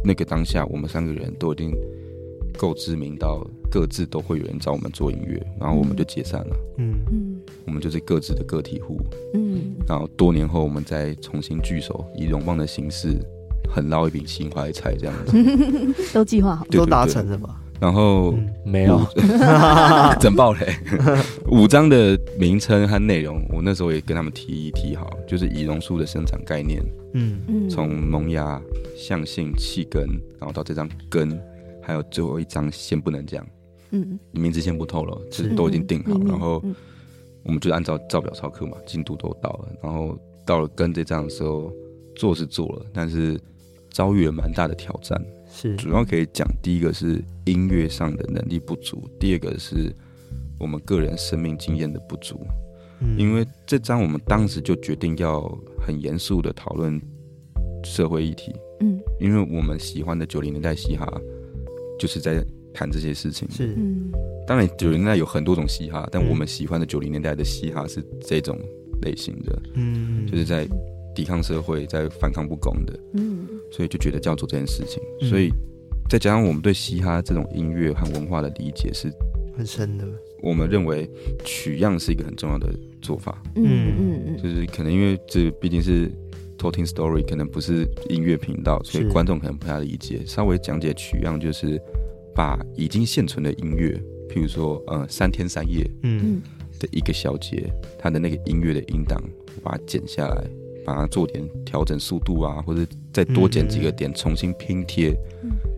那个当下，我们三个人都已经够知名到各自都会有人找我们做音乐，然后我们就解散了，嗯。嗯，我们就是各自的个体户，嗯，然后多年后我们再重新聚首，以荣邦的形式，很捞一笔新怀财这样子，都计划好，都达成了吧？然后、嗯、没有。整爆嘞！五张的名称和内容，我那时候也跟他们提一提好，就是以榕树的生长概念，嗯。嗯，从萌芽、向性、气根，然后到这张根，还有最后一张先不能讲，嗯，名字先不透露，其实都已经定好，嗯、然后我们就按照照表操课嘛，进度都到了，然后到了跟这张的时候，做是做了，但是遭遇了蛮大的挑战。是，主要可以讲，第一个是音乐上的能力不足，第二个是我们个人生命经验的不足。嗯，因为这张我们当时就决定要很严肃的讨论社会议题。嗯，因为我们喜欢的九零年代嘻哈就是在谈这些事情。是，当然九零年代有很多种嘻哈，但我们喜欢的九零年代的嘻哈是这种类型的。嗯，就是在。抵抗社会，在反抗不公的，嗯，所以就觉得就要做这件事情，嗯、所以再加上我们对嘻哈这种音乐和文化的理解是很深的，我们认为取样是一个很重要的做法，嗯嗯。嗯，就是可能因为这毕竟是 Talking Story，可能不是音乐频道，所以观众可能不太理解，稍微讲解取样就是把已经现存的音乐，譬如说呃三天三夜，嗯。的一个小节，它的那个音乐的音档，我把它剪下来。把它做点调整速度啊，或者再多剪几个点，重新拼贴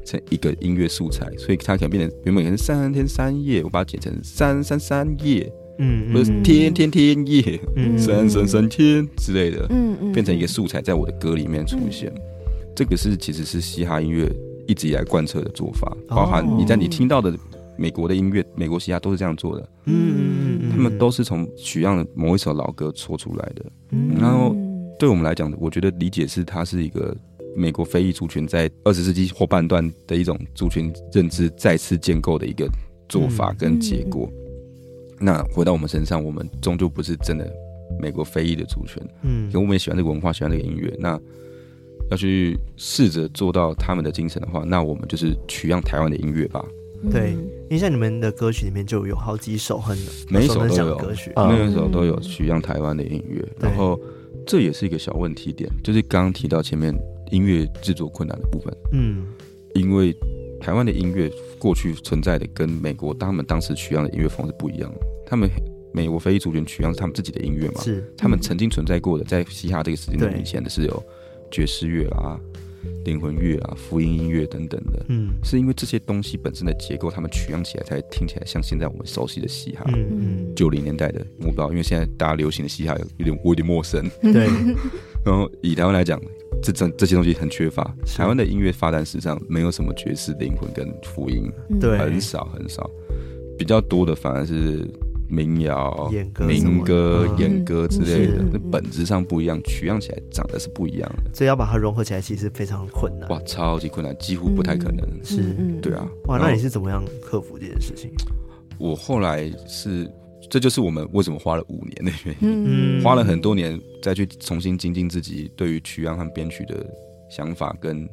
成一个音乐素材，所以它可能变成原本可能三天三夜，我把它剪成三三三夜，嗯，或者天天天夜，嗯，三三三天之类的，嗯，变成一个素材在我的歌里面出现。这个是其实是嘻哈音乐一直以来贯彻的做法，包含你在你听到的美国的音乐，美国嘻哈都是这样做的，嗯，他们都是从取样的某一首老歌搓出来的，嗯。然后。对我们来讲，我觉得理解是它是一个美国非裔族群在二十世纪后半段的一种族群认知再次建构的一个做法跟结果。嗯嗯、那回到我们身上，我们终究不是真的美国非裔的族群，嗯，可我们也喜欢这个文化，喜欢这个音乐。那要去试着做到他们的精神的话，那我们就是取样台湾的音乐吧。对，因为像你们的歌曲里面就有好几首很每一首都有歌曲，每一首都有取样台湾的音乐，嗯、然后。这也是一个小问题点，就是刚刚提到前面音乐制作困难的部分。嗯，因为台湾的音乐过去存在的跟美国他们当时取样的音乐风是不一样的。他们美国非裔族群取样是他们自己的音乐嘛？是，他们曾经存在过的，在嘻哈这个时间段以前的是有爵士乐啊。灵魂乐啊，福音音乐等等的，嗯，是因为这些东西本身的结构，他们取样起来才听起来像现在我们熟悉的嘻哈，嗯嗯，九零年代的，我不知道，因为现在大家流行的嘻哈有有点我有点陌生，对。然后以台湾来讲，这这这些东西很缺乏，台湾的音乐发展史上没有什么爵士、灵魂跟福音，对，很少很少，比较多的反而是。民谣、民歌、演歌之类的，那本质上不一样，取样起来长得是不一样的，所以要把它融合起来，其实非常困难。哇，超级困难，几乎不太可能。是，对啊。哇，那你是怎么样克服这件事情？我后来是，这就是我们为什么花了五年的原因，花了很多年再去重新精进自己对于曲样和编曲的想法跟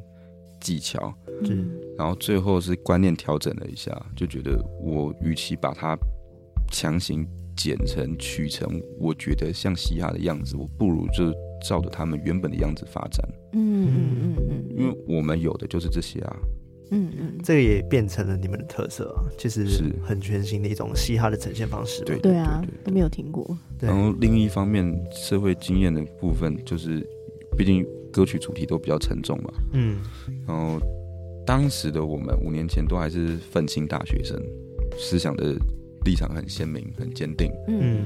技巧。嗯，然后最后是观念调整了一下，就觉得我与其把它。强行剪成取成，我觉得像嘻哈的样子，我不如就照着他们原本的样子发展。嗯嗯嗯嗯，因为我们有的就是这些啊。嗯嗯，这个也变成了你们的特色啊，其实是很全新的一种嘻哈的呈现方式。对对啊，都没有听过。然后另一方面，社会经验的部分，就是毕竟歌曲主题都比较沉重嘛。嗯。然后当时的我们五年前都还是愤青大学生，思想的。立场很鲜明，很坚定，嗯，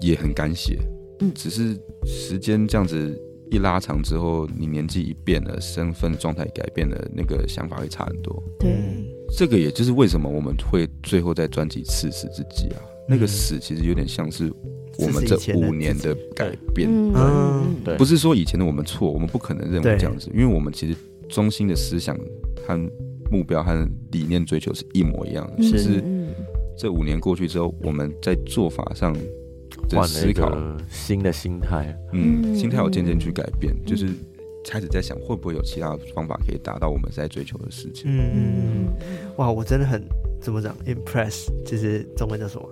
也很敢写，嗯，只是时间这样子一拉长之后，你年纪一变了，身份状态改变了，那个想法会差很多。对，这个也就是为什么我们会最后在专辑刺死自己啊。那个死其实有点像是我们这五年的改变。嗯，对，不是说以前的我们错，我们不可能认为这样子，因为我们其实中心的思想和目标和理念追求是一模一样的，只是这五年过去之后，我们在做法上的思考新的心态，嗯，心态有渐渐去改变，就是开始在想会不会有其他方法可以达到我们在追求的事情。嗯，哇，我真的很怎么讲，impress，就是中文叫什么？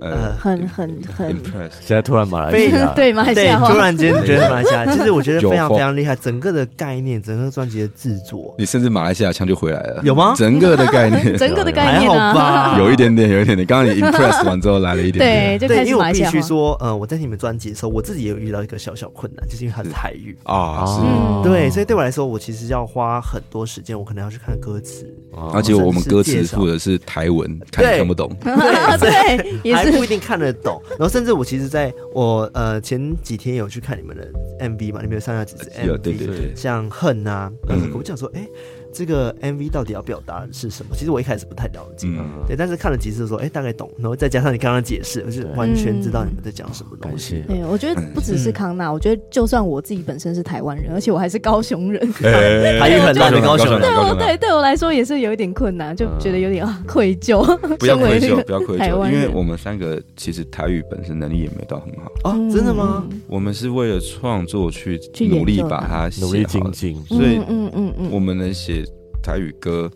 呃，很很很，现在突然马来西亚，对马来西亚，突然间觉得马来西亚，其实我觉得非常非常厉害，整个的概念，整个专辑的制作，你甚至马来西亚腔就回来了，有吗？整个的概念，整个的概念还好吧？有一点点，有一点点。刚刚你 impress 完之后来了一点，对，就开始马来西亚。因为我必须说，呃，我在听你们专辑的时候，我自己也有遇到一个小小困难，就是因为它是台语啊，是，对，所以对我来说，我其实要花很多时间，我可能要去看歌词，而且我们歌词附的是台文，看看不懂，对，也是不一定看得懂。然后甚至我其实在我呃前几天有去看你们的 MV 嘛，你们有上下几支 MV，对对对，像恨啊，嗯，我讲说，哎。这个 MV 到底要表达的是什么？其实我一开始不太了解，对，但是看了几次的时候，哎，大概懂，然后再加上你刚刚解释，我就完全知道你们在讲什么东西。对，我觉得不只是康纳，我觉得就算我自己本身是台湾人，而且我还是高雄人，台语很烂的高雄人，对我对对我来说也是有一点困难，就觉得有点啊 愧疚。不要愧疚，不要愧疚，因为我们三个其实台语本身能力也没到很好。哦，真的吗？我们是为了创作去努力把它。努力精进，所以嗯嗯嗯，我们能写。台语歌，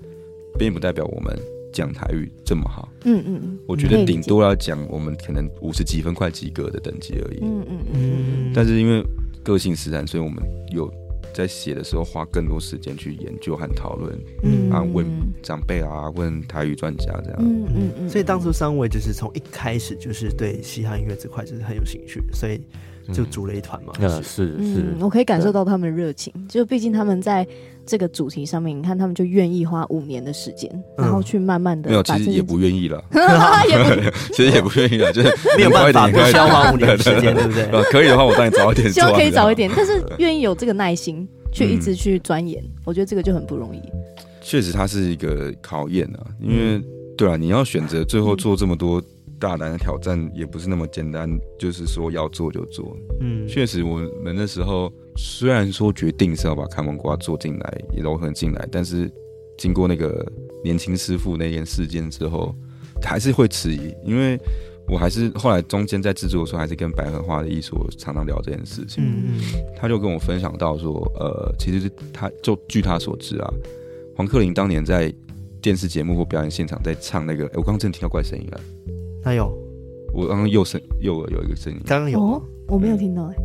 并不代表我们讲台语这么好。嗯嗯嗯，我觉得顶多要讲我们可能五十几分快及格的等级而已。嗯嗯嗯。但是因为个性使然，所以我们有在写的时候花更多时间去研究和讨论。嗯啊，问长辈啊，问台语专家这样。嗯嗯嗯。所以当初三位就是从一开始就是对嘻哈音乐这块就是很有兴趣，所以。就组了一团嘛，嗯，是是，我可以感受到他们的热情。就毕竟他们在这个主题上面，你看他们就愿意花五年的时间，然后去慢慢的。没有，其实也不愿意了，其 实 也不愿意了，就是没有办法，需要花五年的时间，对不对？可以的话，我帮你早一点。希望可以早一点，但是愿意有这个耐心去一直去钻研，我觉得这个就很不容易。确实，它是一个考验啊，因为对啊，你要选择最后做这么多。大胆的挑战也不是那么简单，就是说要做就做。嗯，确实，我们那时候虽然说决定是要把看门瓜做进来，也融合进来，但是经过那个年轻师傅那件事件之后，还是会迟疑。因为我还是后来中间在制作的时候，还是跟百合花的艺术常常聊这件事情。嗯，他就跟我分享到说，呃，其实是他就据他所知啊，黄克林当年在电视节目或表演现场在唱那个，哎，我刚刚真的听到怪声音了。他有，我刚刚右声右耳有一个声音，刚刚有，哦，我没有听到哎，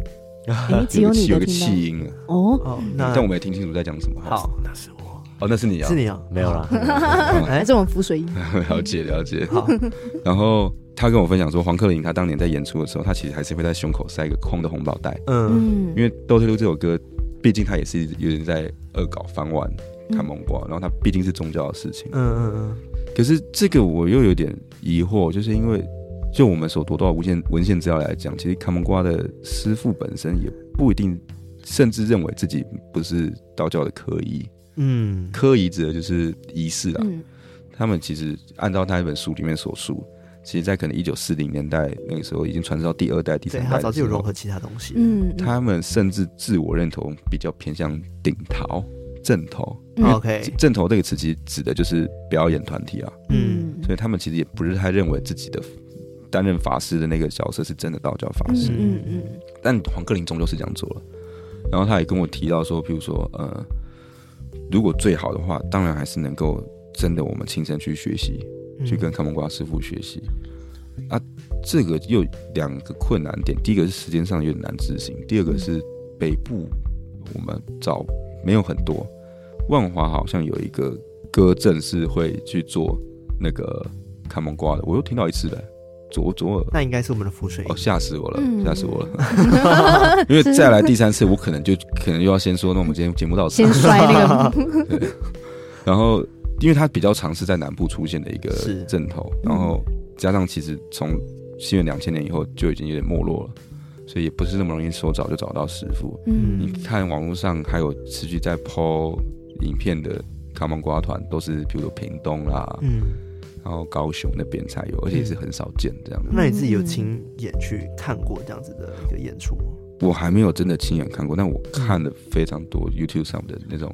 只有你有个气音了，哦，但我没听清楚在讲什么。好，那是我，哦，那是你啊，是你啊，没有啦，哎，这种浮水音，了解了解。好，然后他跟我分享说，黄克林他当年在演出的时候，他其实还是会在胸口塞一个空的红包袋，嗯，因为《斗退路》这首歌，毕竟他也是有人在恶搞翻玩看蒙瓜，然后他毕竟是宗教的事情，嗯嗯嗯。可是这个我又有点疑惑，就是因为就我们所读到的文献文献资料来讲，其实卡门瓜的师傅本身也不一定，甚至认为自己不是道教的科仪。嗯，科仪指的就是仪式啊。嗯、他们其实按照他一本书里面所述，其实，在可能一九四零年代那个时候，已经传承到第二代、第三代，他早就有融合其他东西。嗯，他们甚至自我认同比较偏向顶头、正头，OK，正头这个词其实指的就是表演团体啊，嗯，所以他们其实也不是太认为自己的担任法师的那个角色是真的道教法师，嗯嗯，但黄克林终究是这样做了，然后他也跟我提到说，譬如说，呃，如果最好的话，当然还是能够真的我们亲身去学习，去跟看门瓜师傅学习，啊，这个又两个困难点，第一个是时间上有点难执行，第二个是北部我们找没有很多。万华好像有一个歌镇是会去做那个看蒙瓜的，我又听到一次了，左左耳，那应该是我们的浮水哦，吓死我了，吓死我了，因为再来第三次，我可能就可能又要先说，那我们今天节目到此，先摔那个，对，然后因为它比较常是在南部出现的一个阵头，然后加上其实从西元两千年以后就已经有点没落了，所以也不是那么容易说找就找到师傅。嗯，你看网络上还有持续在 po 影片的卡蒙瓜团，都是比如说屏东啦，嗯，然后高雄那边才有，而且也是很少见这样的。那你自己有亲眼去看过这样子的一个演出吗？我还没有真的亲眼看过，但我看了非常多 YouTube 上的那种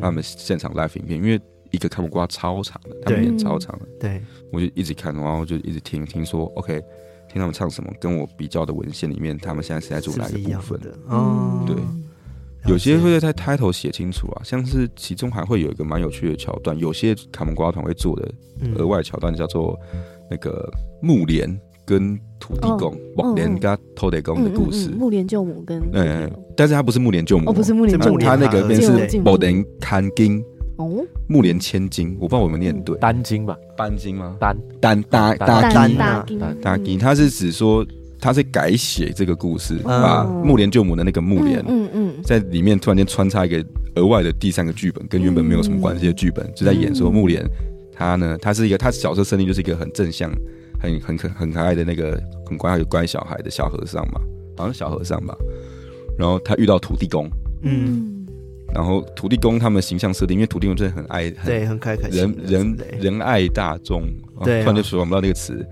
他们现场 live 影片，因为一个看不瓜超长的，他们演超长的，对，我就一直看，然后就一直听，听说 OK。听他们唱什么，跟我比较的文献里面，他们现在是在做哪个部分的？哦，对，有些会在 title 写清楚啊，像是其中还会有一个蛮有趣的桥段，有些卡门瓜团会做的额外桥段叫做那个木莲跟土地公，木莲跟土地公的故事，木莲救母跟嗯，但是他不是木莲救母，哦，不是木莲救母，他那个边是木莲看金。哦，木莲千金，我不知道我有没有念对，单金吧？单金吗？单单单单金大大金，他是指说他是改写这个故事，把木莲救母的那个木莲，嗯嗯，在里面突然间穿插一个额外的第三个剧本，跟原本没有什么关系的剧本，就在演说木莲。他呢，他是一个他角色设定就是一个很正向、很很可很可爱的那个很乖很乖小孩的小和尚嘛，好像小和尚吧，然后他遇到土地公，嗯。然后土地公他们形象设定，因为土地公真的很爱，对，很开开心，人人仁爱大众，对，突然就想不到那个词。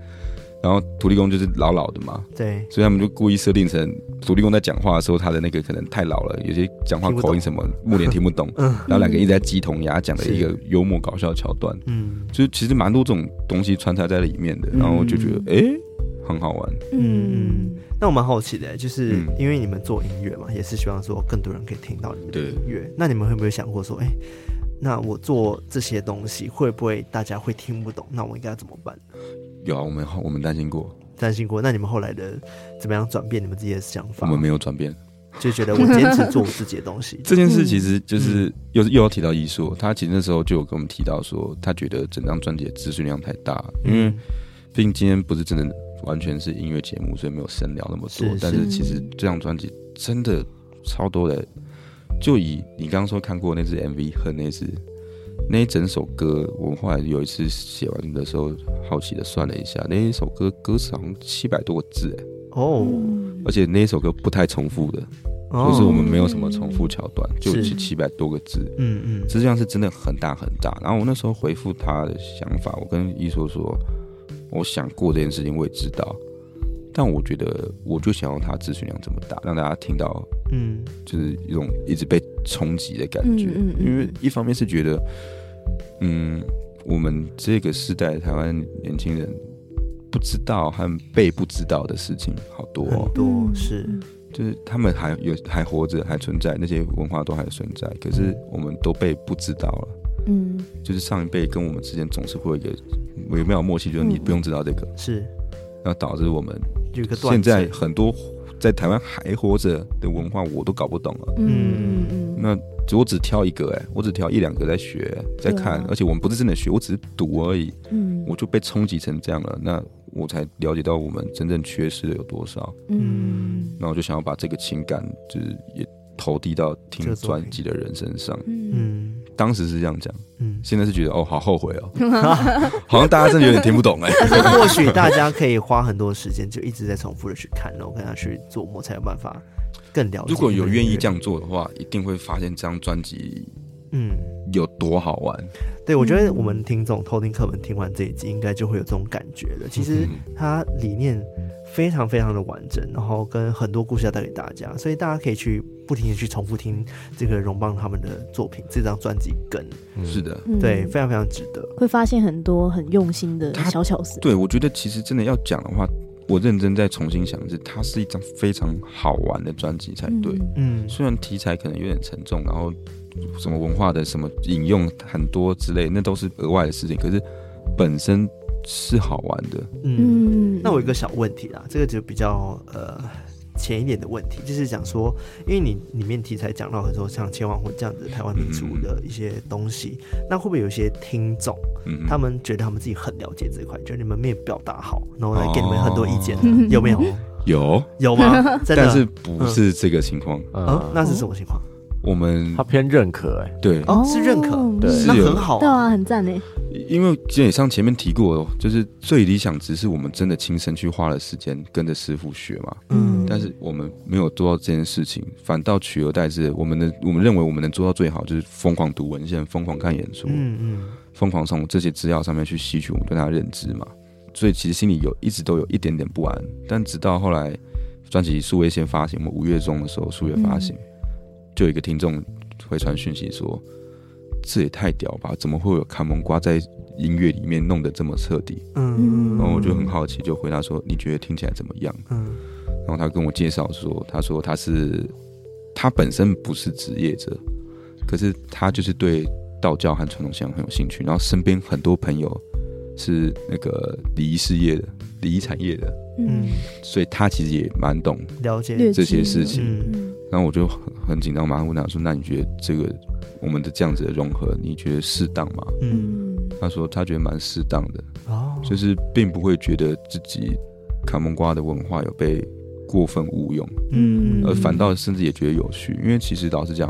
然后土地公就是老老的嘛，对，所以他们就故意设定成土地公在讲话的时候，他的那个可能太老了，有些讲话口音什么，木莲听不懂。嗯，然后两个一直在鸡同鸭讲的一个幽默搞笑的桥段，嗯，就其实蛮多这种东西穿插在里面的，然后我就觉得哎，很好玩，嗯。那我蛮好奇的，就是因为你们做音乐嘛，嗯、也是希望说更多人可以听到你们的音乐。那你们会不会想过说，哎、欸，那我做这些东西会不会大家会听不懂？那我应该怎么办？有啊，我们我们担心过，担心过。那你们后来的怎么样转变你们自己的想法？我们没有转变，就觉得我坚持做我自己的东西。这件事其实就是又又要提到艺术，他其实那时候就有跟我们提到说，他觉得整张专辑的资讯量太大，因为毕竟今天不是真的。完全是音乐节目，所以没有深聊那么多。是是，但是其实这张专辑真的超多的。就以你刚刚说看过那支 MV 和那支那一整首歌，我后来有一次写完的时候，好奇的算了一下，那一首歌歌词好像七百多个字哎。哦。而且那一首歌不太重复的，哦、就是我们没有什么重复桥段，就是七百多个字。嗯嗯。实际上是真的很大很大。然后我那时候回复他的想法，我跟伊说说。我想过这件事情，我也知道，但我觉得，我就想要他资讯量这么大，让大家听到，嗯，就是一种一直被冲击的感觉。嗯嗯嗯、因为一方面是觉得，嗯，我们这个时代台湾年轻人不知道和被不知道的事情好多，哦，很多是，就是他们还有还活着，还存在，那些文化都还存在，可是我们都被不知道了。嗯，就是上一辈跟我们之间总是会有一个微妙默契，就是你不用知道这个，是，然后导致我们现在很多在台湾还活着的文化我都搞不懂了。嗯嗯，那我只挑一个，哎，我只挑一两个在学在看，而且我们不是真的学，我只是读而已。嗯，我就被冲击成这样了，那我才了解到我们真正缺失的有多少。嗯，那我就想要把这个情感，就是也投递到听专辑的人身上。嗯。当时是这样讲，嗯，现在是觉得哦，好后悔哦，好像大家真的有点听不懂哎。但是或许大家可以花很多时间，就一直在重复的去看，然后跟他去琢磨，才有办法更了解。如果有愿意这样做的话，一定会发现这张专辑，嗯，有多好玩。嗯、对，我觉得我们听众偷听课本听完这一集，应该就会有这种感觉了。其实它理念。非常非常的完整，然后跟很多故事要带给大家，所以大家可以去不停的去重复听这个荣邦他们的作品，这张专辑跟是的，对，非常非常值得，会发现很多很用心的小巧思。对，我觉得其实真的要讲的话，我认真再重新想一次，它是一张非常好玩的专辑才对。嗯，虽然题材可能有点沉重，然后什么文化的什么引用很多之类，那都是额外的事情，可是本身。是好玩的，嗯，那我有一个小问题啦，这个就比较呃浅一点的问题，就是讲说，因为你里面题材讲到很多像千万户这样子台湾民族的一些东西，嗯、那会不会有一些听众，嗯、他们觉得他们自己很了解这块，觉得你们没有表达好，然后来给你们很多意见，哦、有没有？有有吗？真的？但是不是这个情况？嗯，嗯，那是什么情况？我们他偏认可，哎，对，哦，是认可，对，那很好，对啊，很赞诶。因为基本上前面提过，就是最理想值是我们真的亲身去花了时间跟着师傅学嘛。嗯。但是我们没有做到这件事情，反倒取而代之，我们的我们认为我们能做到最好，就是疯狂读文献，疯狂看演出，嗯嗯，疯狂从这些资料上面去吸取我们对他的认知嘛。所以其实心里有一直都有一点点不安，但直到后来专辑数位先发行，我们五月中的时候数月发行，就有一个听众回传讯息说。这也太屌吧！怎么会有卡蒙瓜在音乐里面弄得这么彻底？嗯，然后我就很好奇，就回答说：“你觉得听起来怎么样？”嗯，然后他跟我介绍说：“他说他是他本身不是职业者，可是他就是对道教和传统信仰很有兴趣，然后身边很多朋友是那个礼仪事业的、礼仪产业的，嗯，所以他其实也蛮懂了解这些事情。嗯，然后我就很很紧张，马上问他说：‘那你觉得这个？’我们的这样子的融合，你觉得适当吗？嗯，他说他觉得蛮适当的，哦，就是并不会觉得自己卡蒙瓜的文化有被过分误用，嗯，而反倒甚至也觉得有趣，因为其实老实讲，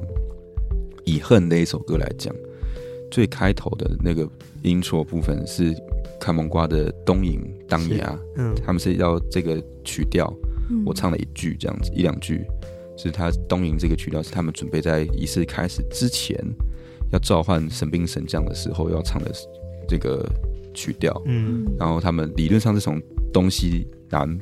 以恨那一首歌来讲，最开头的那个 intro 部分是卡蒙瓜的东瀛当牙，嗯，他们是要这个曲调，我唱了一句这样子一两句。是他东瀛这个曲调是他们准备在仪式开始之前要召唤神兵神将的时候要唱的这个曲调，嗯，然后他们理论上是从东西南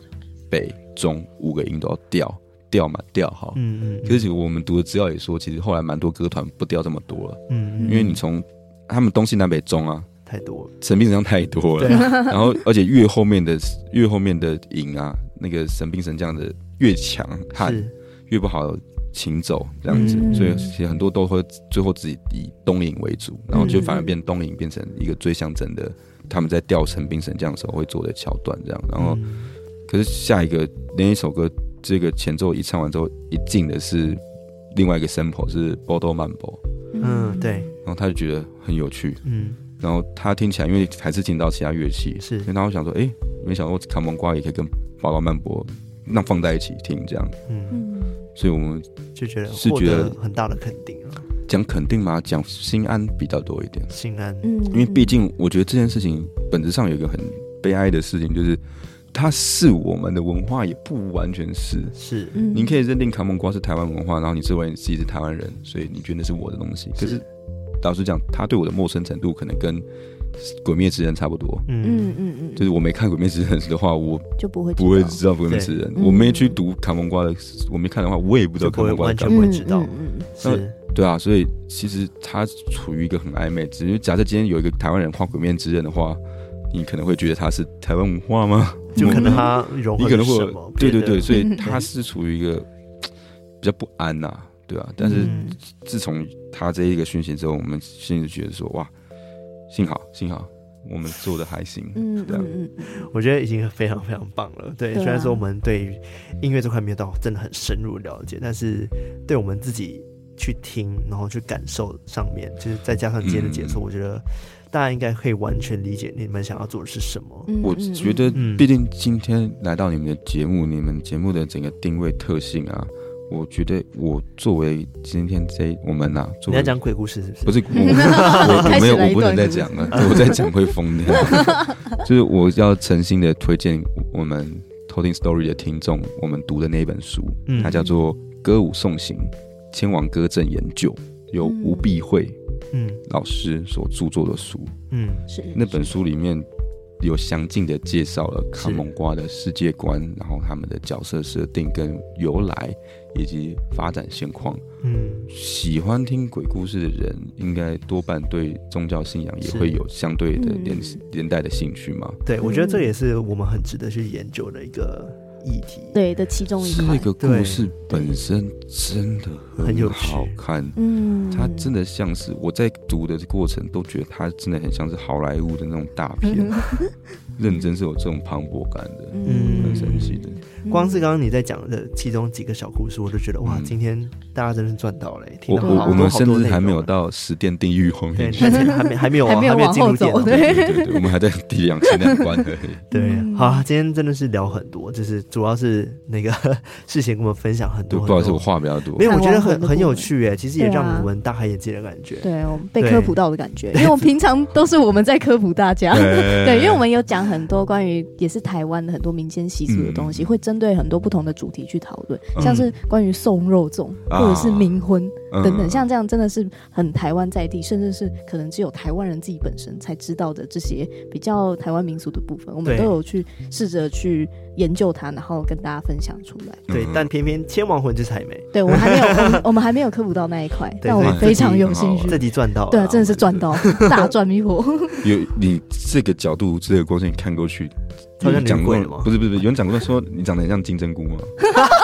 北中五个音都要调调嘛调好，嗯嗯，可是我们读的资料也说，其实后来蛮多歌团不调这么多了，嗯，因为你从他们东西南北中啊太多了。神兵神将太多了，对，然后而且越后面的越后面的音啊，那个神兵神将的越强悍。越不好请走这样子，嗯、所以其实很多都会最后自己以东影为主，然后就反而变东影变成一个最象征的，他们在调神兵神将的时候会做的桥段这样。然后，可是下一个连一首歌，这个前奏一唱完之后，一进的是另外一个 sample 是波多曼波，嗯，对，然后他就觉得很有趣，嗯，然后他听起来因为还是听到其他乐器，是，所以他会想说，哎、欸，没想到卡蒙瓜也可以跟波多曼波那放在一起听这样，嗯。所以我们就觉得是觉得很大的肯定啊，讲肯定吗？讲心安比较多一点。心安，嗯，因为毕竟我觉得这件事情本质上有一个很悲哀的事情，就是它是我们的文化，也不完全是。是，您可以认定卡蒙瓜是台湾文化，然后你认为你自己是台湾人，所以你觉得那是我的东西。可是老实讲，他对我的陌生程度可能跟。鬼灭之刃差不多，嗯嗯嗯嗯，就是我没看鬼灭之刃的话，我就不会不会知道鬼灭之刃。我没去读卡蒙瓜的，我没看的话，我也不知道卡蒙瓜。完全不会知道，是，对啊，所以其实他处于一个很暧昧。只是假设今天有一个台湾人画鬼灭之刃的话，你可能会觉得他是台湾文化吗？就可能他融合能会？对对对，所以 他是处于一个比较不安呐，对啊。但是自从他这一个讯息之后，我们心里觉得说哇。幸好，幸好我们做的还行。嗯，对，我觉得已经非常非常棒了。对，虽然说我们对于音乐这块没有到真的很深入了解，但是对我们自己去听，然后去感受上面，就是再加上今天的解说，我觉得大家应该可以完全理解你们想要做的是什么。我觉得，毕竟今天来到你们的节目，你们节目的整个定位特性啊。我觉得我作为今天这我们呐，你要讲鬼故事是不是？不是，我 我没有，我不能再讲了，我再讲会疯掉。就是我要诚心的推荐我们偷听 Story 的听众，我们读的那本书，它叫做《歌舞送行：千王歌阵研究》，由吴必慧嗯老师所著作的书。嗯，是那本书里面。有详尽的介绍了卡蒙瓜的世界观，然后他们的角色设定跟由来以及发展现况。嗯，喜欢听鬼故事的人，应该多半对宗教信仰也会有相对的连连带的兴趣嘛。对，我觉得这也是我们很值得去研究的一个。议题。对的其中一个，这个故事本身真的很好看，嗯，它真的像是我在读的过程都觉得它真的很像是好莱坞的那种大片，认真是有这种磅礴感的，嗯，很神奇的。光是刚刚你在讲的其中几个小故事，我都觉得哇，今天大家真是赚到了。我我我们甚至还没有到十殿地狱后面，还没还没有还没有进入殿，对对对，我们还在第两千两关而已。对，好，今天真的是聊很多，就是主要是那个 事情跟我们分享很多。不好意思，我话比较多。没有，我觉得很很有趣诶，其实也让我们大开眼界的感觉。对，我们被科普到的感觉，因为我们平常都是我们在科普大家。对，因为我们有讲很多关于也是台湾的很多民间习俗的东西，会针对很多不同的。主题去讨论，像是关于送肉粽，或者是冥婚等等，像这样真的是很台湾在地，甚至是可能只有台湾人自己本身才知道的这些比较台湾民俗的部分，我们都有去试着去研究它，然后跟大家分享出来。对，但偏偏天王魂就是还没，对我们还没有，我们还没有科普到那一块，但我们非常有兴趣。这集赚到，对，真的是赚到，大赚一波。有你这个角度，这个光线看过去。有人讲过吗？不是不是，有人讲过说你长得很像金针菇吗？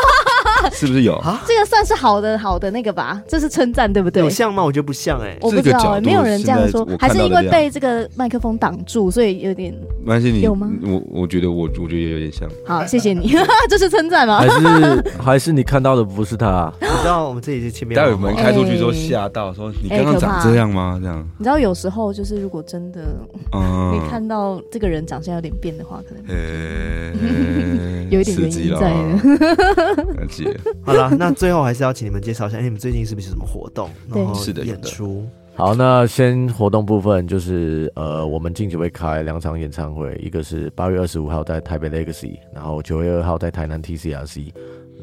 是不是有啊？这个算是好的好的那个吧，这是称赞对不对？有像吗？我觉得不像哎，我不知道，没有人这样说，还是因为被这个麦克风挡住，所以有点。没关系，你有吗？我我觉得我我觉得也有点像。好，谢谢你，这是称赞吗？还是还是你看到的不是他？你知道我们这里是前面，待会门开出去之后吓到，说你刚刚长这样吗？这样。你知道有时候就是如果真的，你看到这个人长相有点变的话，可能有一点原因在的。好了，那最后还是要请你们介绍一下，你们最近是不是有什么活动？然后是的，演出。好，那先活动部分就是，呃，我们近期会开两场演唱会，一个是八月二十五号在台北 Legacy，然后九月二号在台南 TCRC。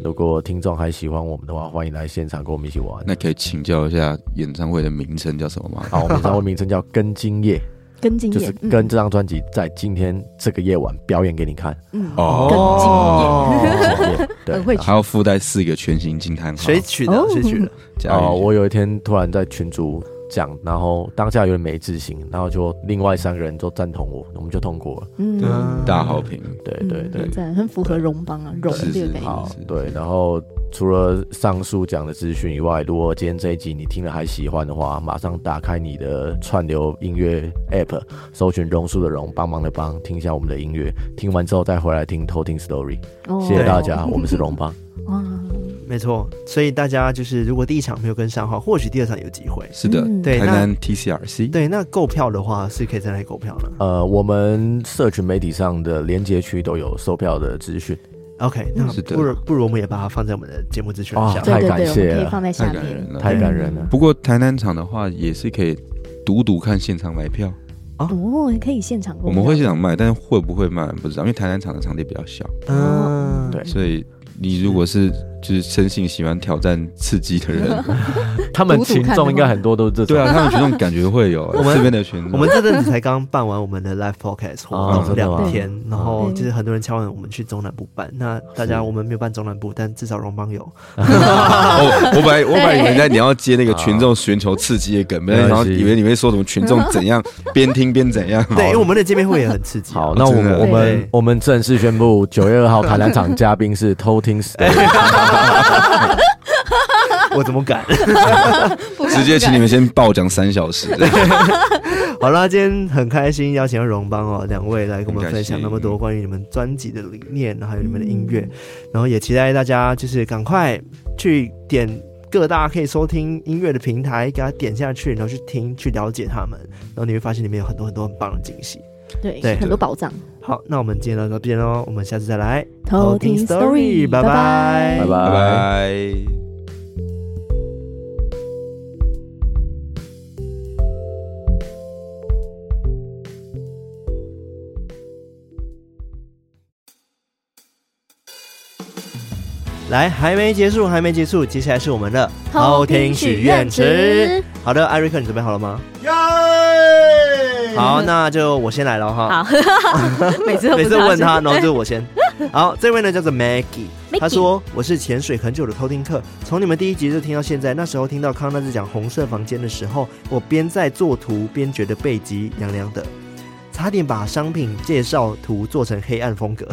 如果听众还喜欢我们的话，欢迎来现场跟我们一起玩。那可以请教一下演唱会的名称叫什么吗？好，我们演唱会名称叫《跟今夜》。跟今夜就是跟这张专辑在今天这个夜晚表演给你看。嗯哦，跟今夜，对，还要附带四个全新惊叹号。谁取的？谁取的？哦，我有一天突然在群组讲，然后当下有点没自信，然后就另外三个人都赞同我，我们就通过了。嗯，大好评。对对对，很符合荣邦啊，荣这个概念。对，然后。除了上述讲的资讯以外，如果今天这一集你听了还喜欢的话，马上打开你的串流音乐 App，搜寻“榕树的榕，帮忙的帮”，听一下我们的音乐。听完之后再回来听偷听 Story。Oh, 谢谢大家，对我们是榕帮。哇，没错。所以大家就是，如果第一场没有跟上的话，或许第二场有机会。是的，对。台南 TCRC。对，那购票的话是可以在哪里购票呢？呃，我们社群媒体上的连接区都有售票的资讯。OK，那不如不如我们也把它放在我们的节目资讯下。太感谢了，太感人了，太感人了。不过台南场的话，也是可以赌赌看现场买票哦，可以现场。我们会现场卖，但是会不会卖不知道，因为台南场的场地比较小。嗯，对，所以你如果是。就是生性喜欢挑战刺激的人，他们群众应该很多都是这种。对啊，他们群众感觉会有。我们这边的群众，我们这阵子才刚办完我们的 live podcast 活动两天，然后就是很多人敲完我们去中南部办。那大家我们没有办中南部，但至少荣邦有。我 我本来我本来以为在你要接那个群众寻求刺激的梗，没想到以为你会说什么群众怎样边听边怎样。对，因为我们的见面会也很刺激。好，那我们我们我们正式宣布，九月二号台南场嘉宾是偷听。我怎么敢？直接请你们先爆讲三小时。好啦，今天很开心邀请到荣邦哦，两位来跟我们分享那么多关于你们专辑的理念，然后还有你们的音乐，嗯、然后也期待大家就是赶快去点各大可以收听音乐的平台，给他点下去，然后去听，去了解他们，然后你会发现里面有很多很多很棒的惊喜。对对，很多宝藏。好，那我们今天到这边喽，我们下次再来偷听 story，拜拜，拜拜。来，还没结束，还没结束，接下来是我们的偷听许愿池。好的，艾瑞克，你准备好了吗？好，那就我先来了哈。好，每次每次问他，然后就我先。好，这位呢叫做 Maggie，他说我是潜水很久的偷听客，从你们第一集就听到现在。那时候听到康纳在讲红色房间的时候，我边在做图边觉得背脊凉凉的，差点把商品介绍图做成黑暗风格。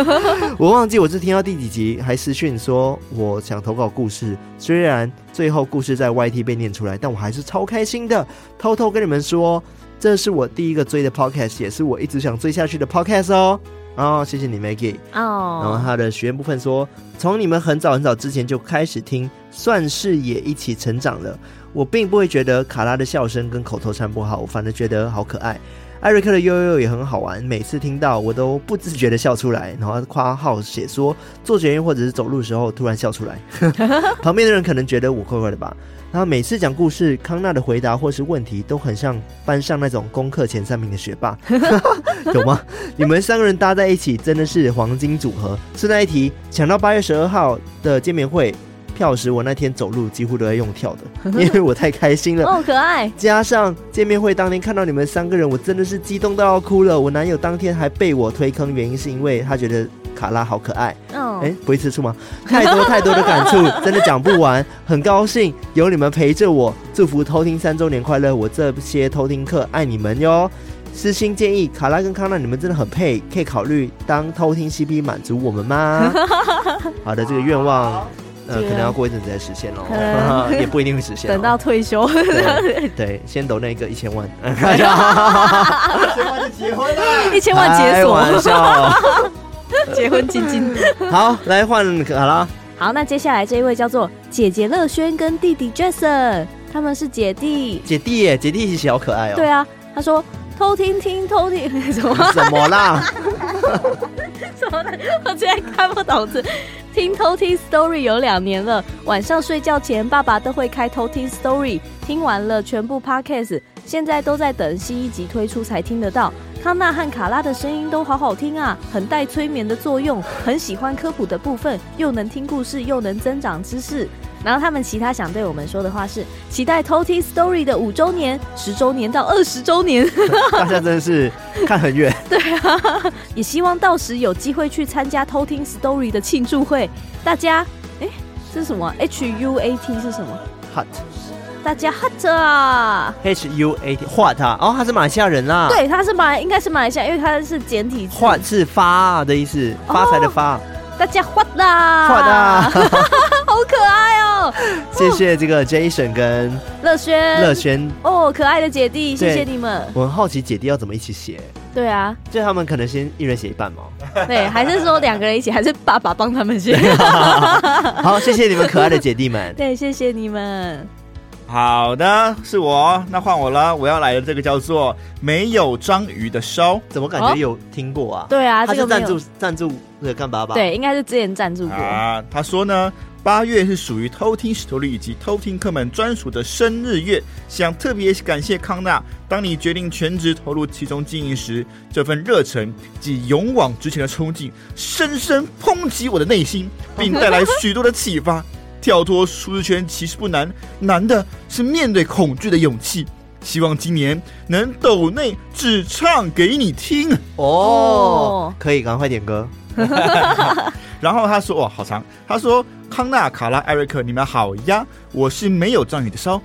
我忘记我是听到第几集，还私讯说我想投稿故事，虽然最后故事在 YT 被念出来，但我还是超开心的，偷偷跟你们说。这是我第一个追的 podcast，也是我一直想追下去的 podcast 哦。哦，谢谢你，Maggie。哦，然后他的学员部分说，从你们很早很早之前就开始听，算是也一起成长了。我并不会觉得卡拉的笑声跟口头禅不好，我反而觉得好可爱。艾瑞克的悠悠也很好玩，每次听到我都不自觉的笑出来。然后括号写说，做捷运或者是走路的时候突然笑出来，旁边的人可能觉得我怪怪的吧。然后每次讲故事，康纳的回答或是问题都很像班上那种功课前三名的学霸，有吗？你们三个人搭在一起真的是黄金组合。顺带一提，抢到八月十二号的见面会。票时，我那天走路几乎都在用跳的，因为我太开心了。哦，可爱！加上见面会当天看到你们三个人，我真的是激动到要哭了。我男友当天还被我推坑，原因是因为他觉得卡拉好可爱。哦，哎，不会吃醋吗？太多太多的感触，真的讲不完。很高兴有你们陪着我，祝福偷听三周年快乐！我这些偷听客爱你们哟。私心建议，卡拉跟康纳你们真的很配，可以考虑当偷听 CP 满足我们吗？好的，这个愿望。呃，可能要过一阵子再实现哦，也不一定会实现。等到退休，对，先抖那个一千万，一千万就结婚了，一千万解锁，结婚基金。好，来换卡拉。好，那接下来这一位叫做姐姐乐轩跟弟弟 Jason，他们是姐弟，姐弟耶，姐弟一起好可爱哦。对啊，他说偷听听偷听 什么怎么啦？什么？我居然看不懂字。听偷听 story 有两年了，晚上睡觉前爸爸都会开偷听 story，听完了全部 podcast，现在都在等新一集推出才听得到。康纳和卡拉的声音都好好听啊，很带催眠的作用，很喜欢科普的部分，又能听故事，又能增长知识。然后他们其他想对我们说的话是：期待偷听 story 的五周年、十周年到二十周年。大家真的是看很远。对啊，也希望到时有机会去参加偷听 story 的庆祝会。大家，哎，这是什么？H U A T 是什么？Hut。大家 hut 啊！H U A T Hot 哦，他是马来西亚人啊。对，他是马，应该是马来西亚，因为他是简体字。Hot 是发的意思，发财的发。大家 Hot 啦！Hot 啊！好可爱哦！谢谢这个 Jason 跟乐轩，乐轩哦，可爱的姐弟，谢谢你们。我很好奇姐弟要怎么一起写？对啊，就他们可能先一人写一半嘛。对，还是说两个人一起，还是爸爸帮他们写？好，谢谢你们可爱的姐弟们。对，谢谢你们。好的，是我，那换我了。我要来的这个叫做“没有章鱼的烧”，怎么感觉有听过啊？对啊，他是赞助赞助的干爸爸？对，应该是之前赞助过啊。他说呢。八月是属于偷听史徒利以及偷听客们专属的生日月，想特别感谢康纳，当你决定全职投入其中经营时，这份热忱及勇往直前的冲劲，深深抨击我的内心，并带来许多的启发。跳脱舒适圈其实不难，难的是面对恐惧的勇气。希望今年能抖内只唱给你听哦，可以，赶快点歌。然后他说：“哇，好长。”他说。康纳、卡拉、艾瑞克，你们好呀！我是没有章鱼的烧。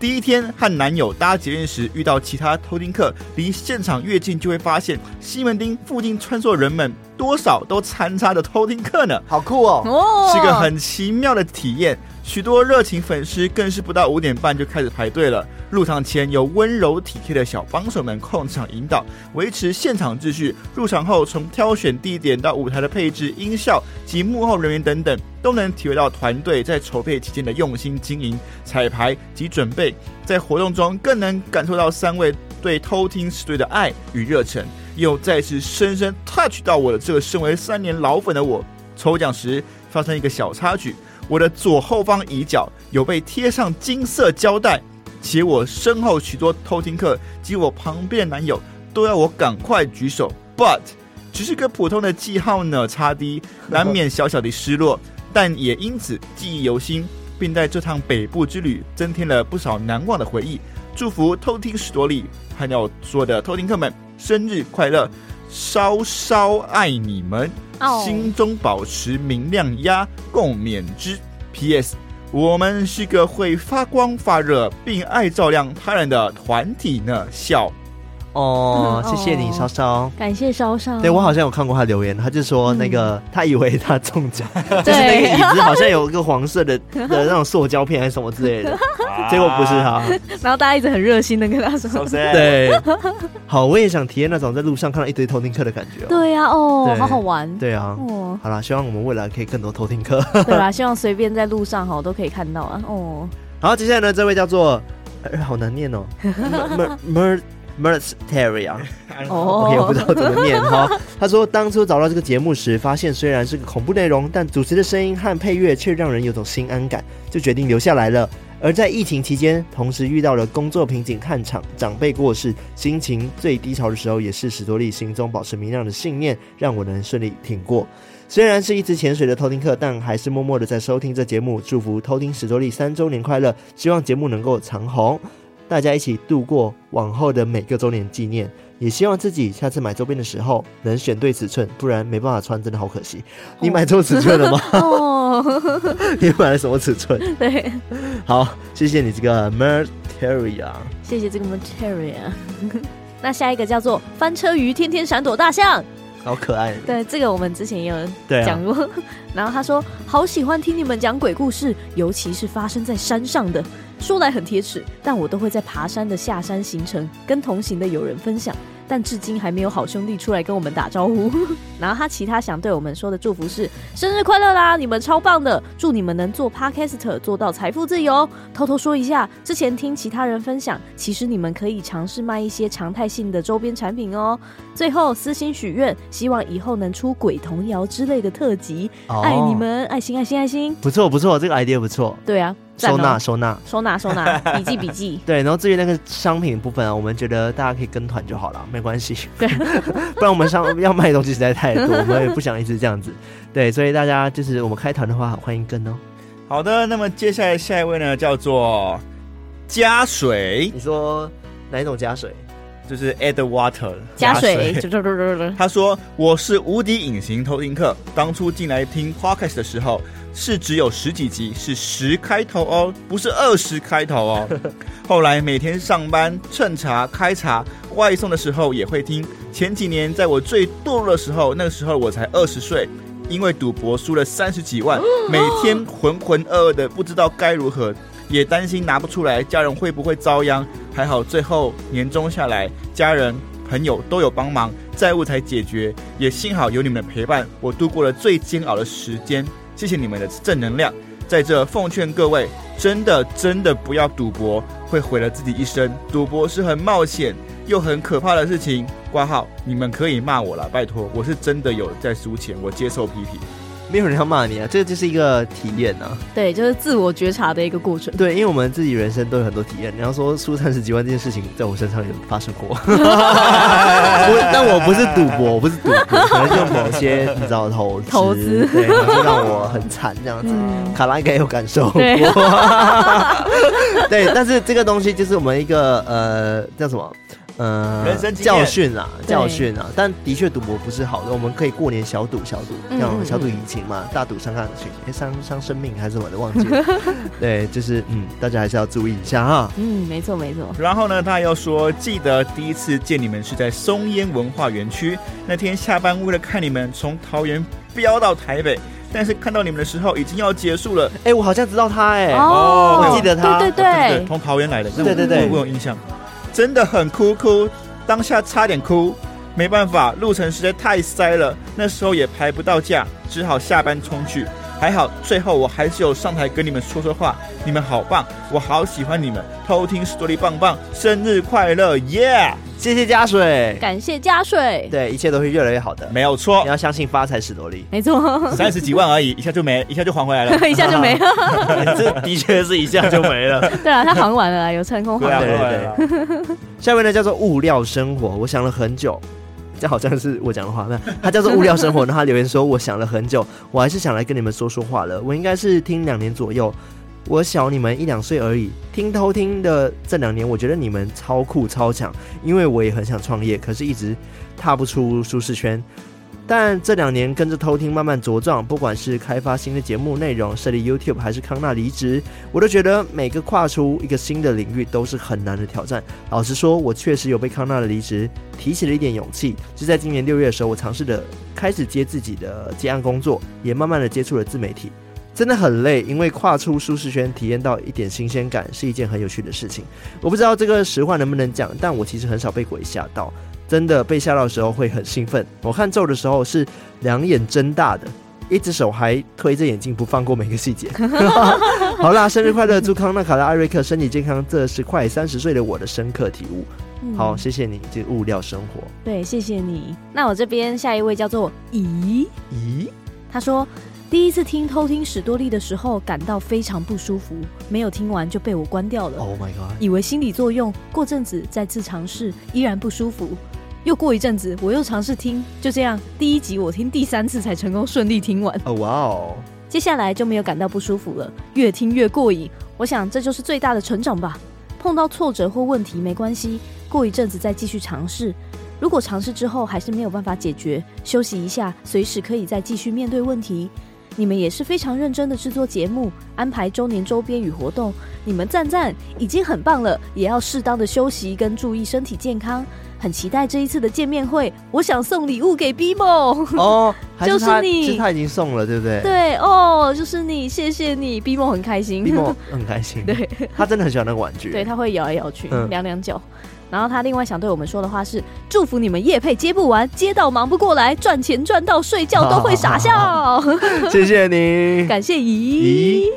第一天和男友搭捷运时，遇到其他偷听客，离现场越近，就会发现西门町附近穿梭的人们多少都掺插着偷听客呢。好酷哦！哦，是个很奇妙的体验。许多热情粉丝更是不到五点半就开始排队了。入场前有温柔体贴的小帮手们控场引导，维持现场秩序。入场后，从挑选地点到舞台的配置、音效及幕后人员等等，都能体会到团队在筹备期间的用心经营、彩排及准备。在活动中，更能感受到三位对偷听时队的爱与热忱，又再次深深 touch 到我的这个身为三年老粉的我。抽奖时发生一个小插曲。我的左后方椅角有被贴上金色胶带，且我身后许多偷听客及我旁边的男友都要我赶快举手，but 只是个普通的记号呢，差滴 难免小小的失落，但也因此记忆犹新，并在这趟北部之旅增添了不少难忘的回忆。祝福偷听史多利，还有所有的偷听客们生日快乐，稍稍爱你们。心中保持明亮压，共勉之。P.S. 我们是个会发光发热并爱照亮他人的团体呢。笑 哦，谢谢你，稍稍，感谢稍稍。对，我好像有看过他留言，他就说那个他以为他中奖，就是那个椅子好像有一个黄色的的那种塑胶片还是什么之类的，结果不是他。然后大家一直很热心的跟他说，对，好，我也想体验那种在路上看到一堆偷听客的感觉。对呀，哦，好好玩。对啊，哦，好啦，希望我们未来可以更多偷听客。对啦，希望随便在路上哈都可以看到啊。哦，好，接下来呢，这位叫做，好难念哦，Mer Merteria，哦，OK，我不知道怎么念哈。他说，当初找到这个节目时，发现虽然是个恐怖内容，但主持的声音和配乐却让人有种心安感，就决定留下来了。而在疫情期间，同时遇到了工作瓶颈看场长辈过世，心情最低潮的时候，也是史多利心中保持明亮的信念，让我能顺利挺过。虽然是一直潜水的偷听客，但还是默默的在收听这节目。祝福偷听史多利三周年快乐，希望节目能够长红。大家一起度过往后的每个周年纪念，也希望自己下次买周边的时候能选对尺寸，不然没办法穿，真的好可惜。哦、你买错尺寸了吗？哦，你买了什么尺寸？对，好，谢谢你这个 Materia，谢谢这个 Materia。那下一个叫做翻车鱼，天天闪躲大象，好可爱。对，这个我们之前也有讲过。啊、然后他说，好喜欢听你们讲鬼故事，尤其是发生在山上的。说来很贴齿，但我都会在爬山的下山行程跟同行的友人分享。但至今还没有好兄弟出来跟我们打招呼。然后他其他想对我们说的祝福是：生日快乐啦！你们超棒的，祝你们能做 Podcaster 做到财富自由。偷偷说一下，之前听其他人分享，其实你们可以尝试卖一些常态性的周边产品哦。最后私心许愿，希望以后能出鬼童谣之类的特辑。哦、爱你们，爱心爱心爱心。不错不错，这个 idea 不错。对啊。收纳收纳收纳收纳，笔记笔记。对，然后至于那个商品部分啊，我们觉得大家可以跟团就好了，没关系。对，不然我们商要卖的东西实在太多，我们也不想一直这样子。对，所以大家就是我们开团的话，欢迎跟哦。好的，那么接下来下一位呢，叫做加水。你说哪一种加水？就是 add water 加水。他说我是无敌隐形偷听客，当初进来听 podcast 的时候。是只有十几集，是十开头哦，不是二十开头哦。后来每天上班趁茶开茶外送的时候也会听。前几年在我最堕落的时候，那个时候我才二十岁，因为赌博输了三十几万，每天浑浑噩噩的，不知道该如何，也担心拿不出来，家人会不会遭殃。还好最后年终下来，家人朋友都有帮忙，债务才解决。也幸好有你们的陪伴，我度过了最煎熬的时间。谢谢你们的正能量，在这奉劝各位，真的真的不要赌博，会毁了自己一生。赌博是很冒险又很可怕的事情。挂号，你们可以骂我了，拜托，我是真的有在输钱，我接受批评。没有人要骂你啊，这个就是一个体验啊。对，就是自我觉察的一个过程。对，因为我们自己人生都有很多体验。你要说输三十几万这件事情，在我身上有发生过。但我不是赌博，我不是赌博，可能就某些你知道投资，投资对，就让我很惨这样子。嗯、卡拉应该有感受过。对，对，但是这个东西就是我们一个呃叫什么？呃，人生教训啊，教训啊，但的确赌博不是好的。我们可以过年小赌小赌，像小赌怡情嘛，大赌伤感情，哎，伤伤生命还是什么的，忘记了。对，就是嗯，大家还是要注意一下哈。嗯，没错没错。然后呢，他又说，记得第一次见你们是在松烟文化园区，那天下班为了看你们从桃园飙到台北，但是看到你们的时候已经要结束了。哎，我好像知道他哎，哦，我记得他，对对对，从桃园来的，对对对，我有印象。真的很哭哭，当下差点哭，没办法，路程实在太塞了，那时候也排不到假，只好下班冲去。还好，最后我还是有上台跟你们说说话。你们好棒，我好喜欢你们。偷听史多利棒棒，生日快乐，耶、yeah!！谢谢加水，感谢加水。对，一切都会越来越好的，没有错。你要相信发财史多利，没错。三十几万而已，一下就没，一下就还回来了，一下就没了。这的确是一下就没了。对啊，他还完了，有成功还完了。对对对。下面呢叫做物料生活，我想了很久。这好像是我讲的话，那他叫做无聊生活。然后他留言说：“我想了很久，我还是想来跟你们说说话了。我应该是听两年左右，我小你们一两岁而已。听偷听的这两年，我觉得你们超酷超强。因为我也很想创业，可是一直踏不出舒适圈。但这两年跟着偷听慢慢茁壮，不管是开发新的节目内容、设立 YouTube，还是康纳离职，我都觉得每个跨出一个新的领域都是很难的挑战。老实说，我确实有被康纳的离职提起了一点勇气。就在今年六月的时候，我尝试着开始接自己的接案工作，也慢慢的接触了自媒体。真的很累，因为跨出舒适圈，体验到一点新鲜感，是一件很有趣的事情。我不知道这个实话能不能讲，但我其实很少被鬼吓到。真的被吓到的时候会很兴奋，我看咒的时候是两眼睁大的，一只手还推着眼镜不放过每个细节。好啦，生日快乐！祝康纳、卡拉、艾瑞克身体健康，这是快三十岁的我的深刻体悟。嗯、好，谢谢你，这物料生活。对，谢谢你。那我这边下一位叫做咦咦，他说第一次听偷听史多利的时候感到非常不舒服，没有听完就被我关掉了。Oh my god！以为心理作用，过阵子再次尝试，依然不舒服。又过一阵子，我又尝试听，就这样，第一集我听第三次才成功顺利听完。哦哇哦！接下来就没有感到不舒服了，越听越过瘾。我想这就是最大的成长吧。碰到挫折或问题没关系，过一阵子再继续尝试。如果尝试之后还是没有办法解决，休息一下，随时可以再继续面对问题。你们也是非常认真的制作节目，安排周年周边与活动，你们赞赞，已经很棒了。也要适当的休息跟注意身体健康。很期待这一次的见面会，我想送礼物给 Bimo 哦，就是你，其实他已经送了，对不对？对哦，就是你，谢谢你，Bimo 很开心，Bimo 很开心，对，他真的很喜欢那个玩具，对，他会摇来摇去，两两脚。然后他另外想对我们说的话是：祝福你们夜配接不完，接到忙不过来，赚钱赚到睡觉都会傻笑。谢谢你，感谢姨姨。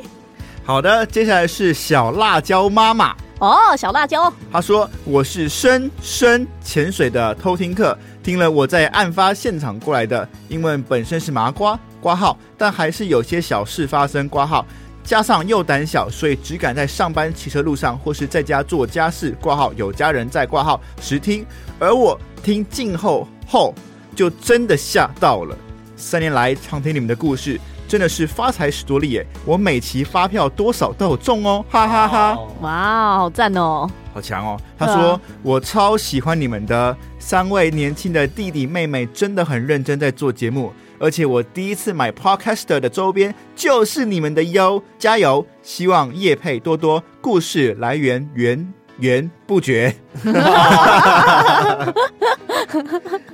好的，接下来是小辣椒妈妈。哦，小辣椒，他说我是深深潜水的偷听客，听了我在案发现场过来的，因为本身是麻瓜挂号，但还是有些小事发生挂号，加上又胆小，所以只敢在上班骑车路上或是在家做家事挂号，有家人在挂号时听，而我听静候后就真的吓到了。三年来常听你们的故事。真的是发财史多利耶！我每期发票多少都有中哦，哈哈哈，哈！哇，好赞哦，好强哦！他说、啊、我超喜欢你们的三位年轻的弟弟妹妹，真的很认真在做节目，而且我第一次买 Podcaster 的周边就是你们的哟，加油！希望叶配多多，故事来源源源不绝。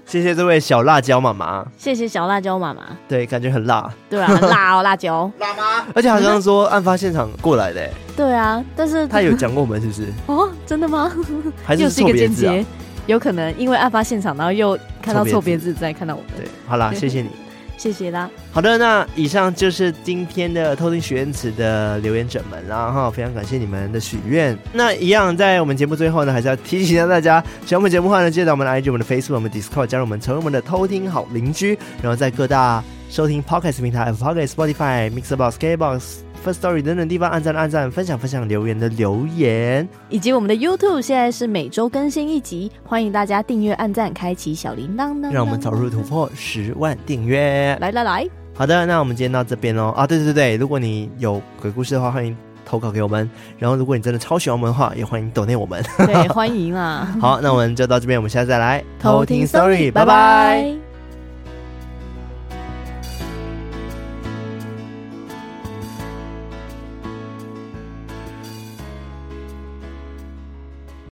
谢谢这位小辣椒妈妈，谢谢小辣椒妈妈。对，感觉很辣，对啊，很辣哦，辣椒，辣吗？而且好像说案发现场过来的，对啊，但是他有讲过我们是不是？哦，真的吗？还是错别字啊？有可能因为案发现场，然后又看到错别字，再看到我们。对，好啦，谢谢你。谢谢啦。好的，那以上就是今天的偷听许愿池的留言者们啦哈，非常感谢你们的许愿。那一样在我们节目最后呢，还是要提醒一下大家，喜欢我们节目的话呢，记得我们的 IG、我们的 Facebook、我们 Discord 加入我们，成为我们的偷听好邻居，然后在各大收听 Podcast 平台 Podcast、Spotify、Mixerbox、KBox。First Story 等等地方按赞按赞，分享分享留言的留言，以及我们的 YouTube 现在是每周更新一集，欢迎大家订阅、按赞、开启小铃铛呢，让我们早日突破十万订阅！来来来，好的，那我们今天到这边哦。啊，对对对，如果你有鬼故事的话，欢迎投稿给我们。然后，如果你真的超喜欢我们的话，也欢迎抖内我们。对，欢迎啊！好，那我们就到这边，我们下次再来偷听 Story，拜拜。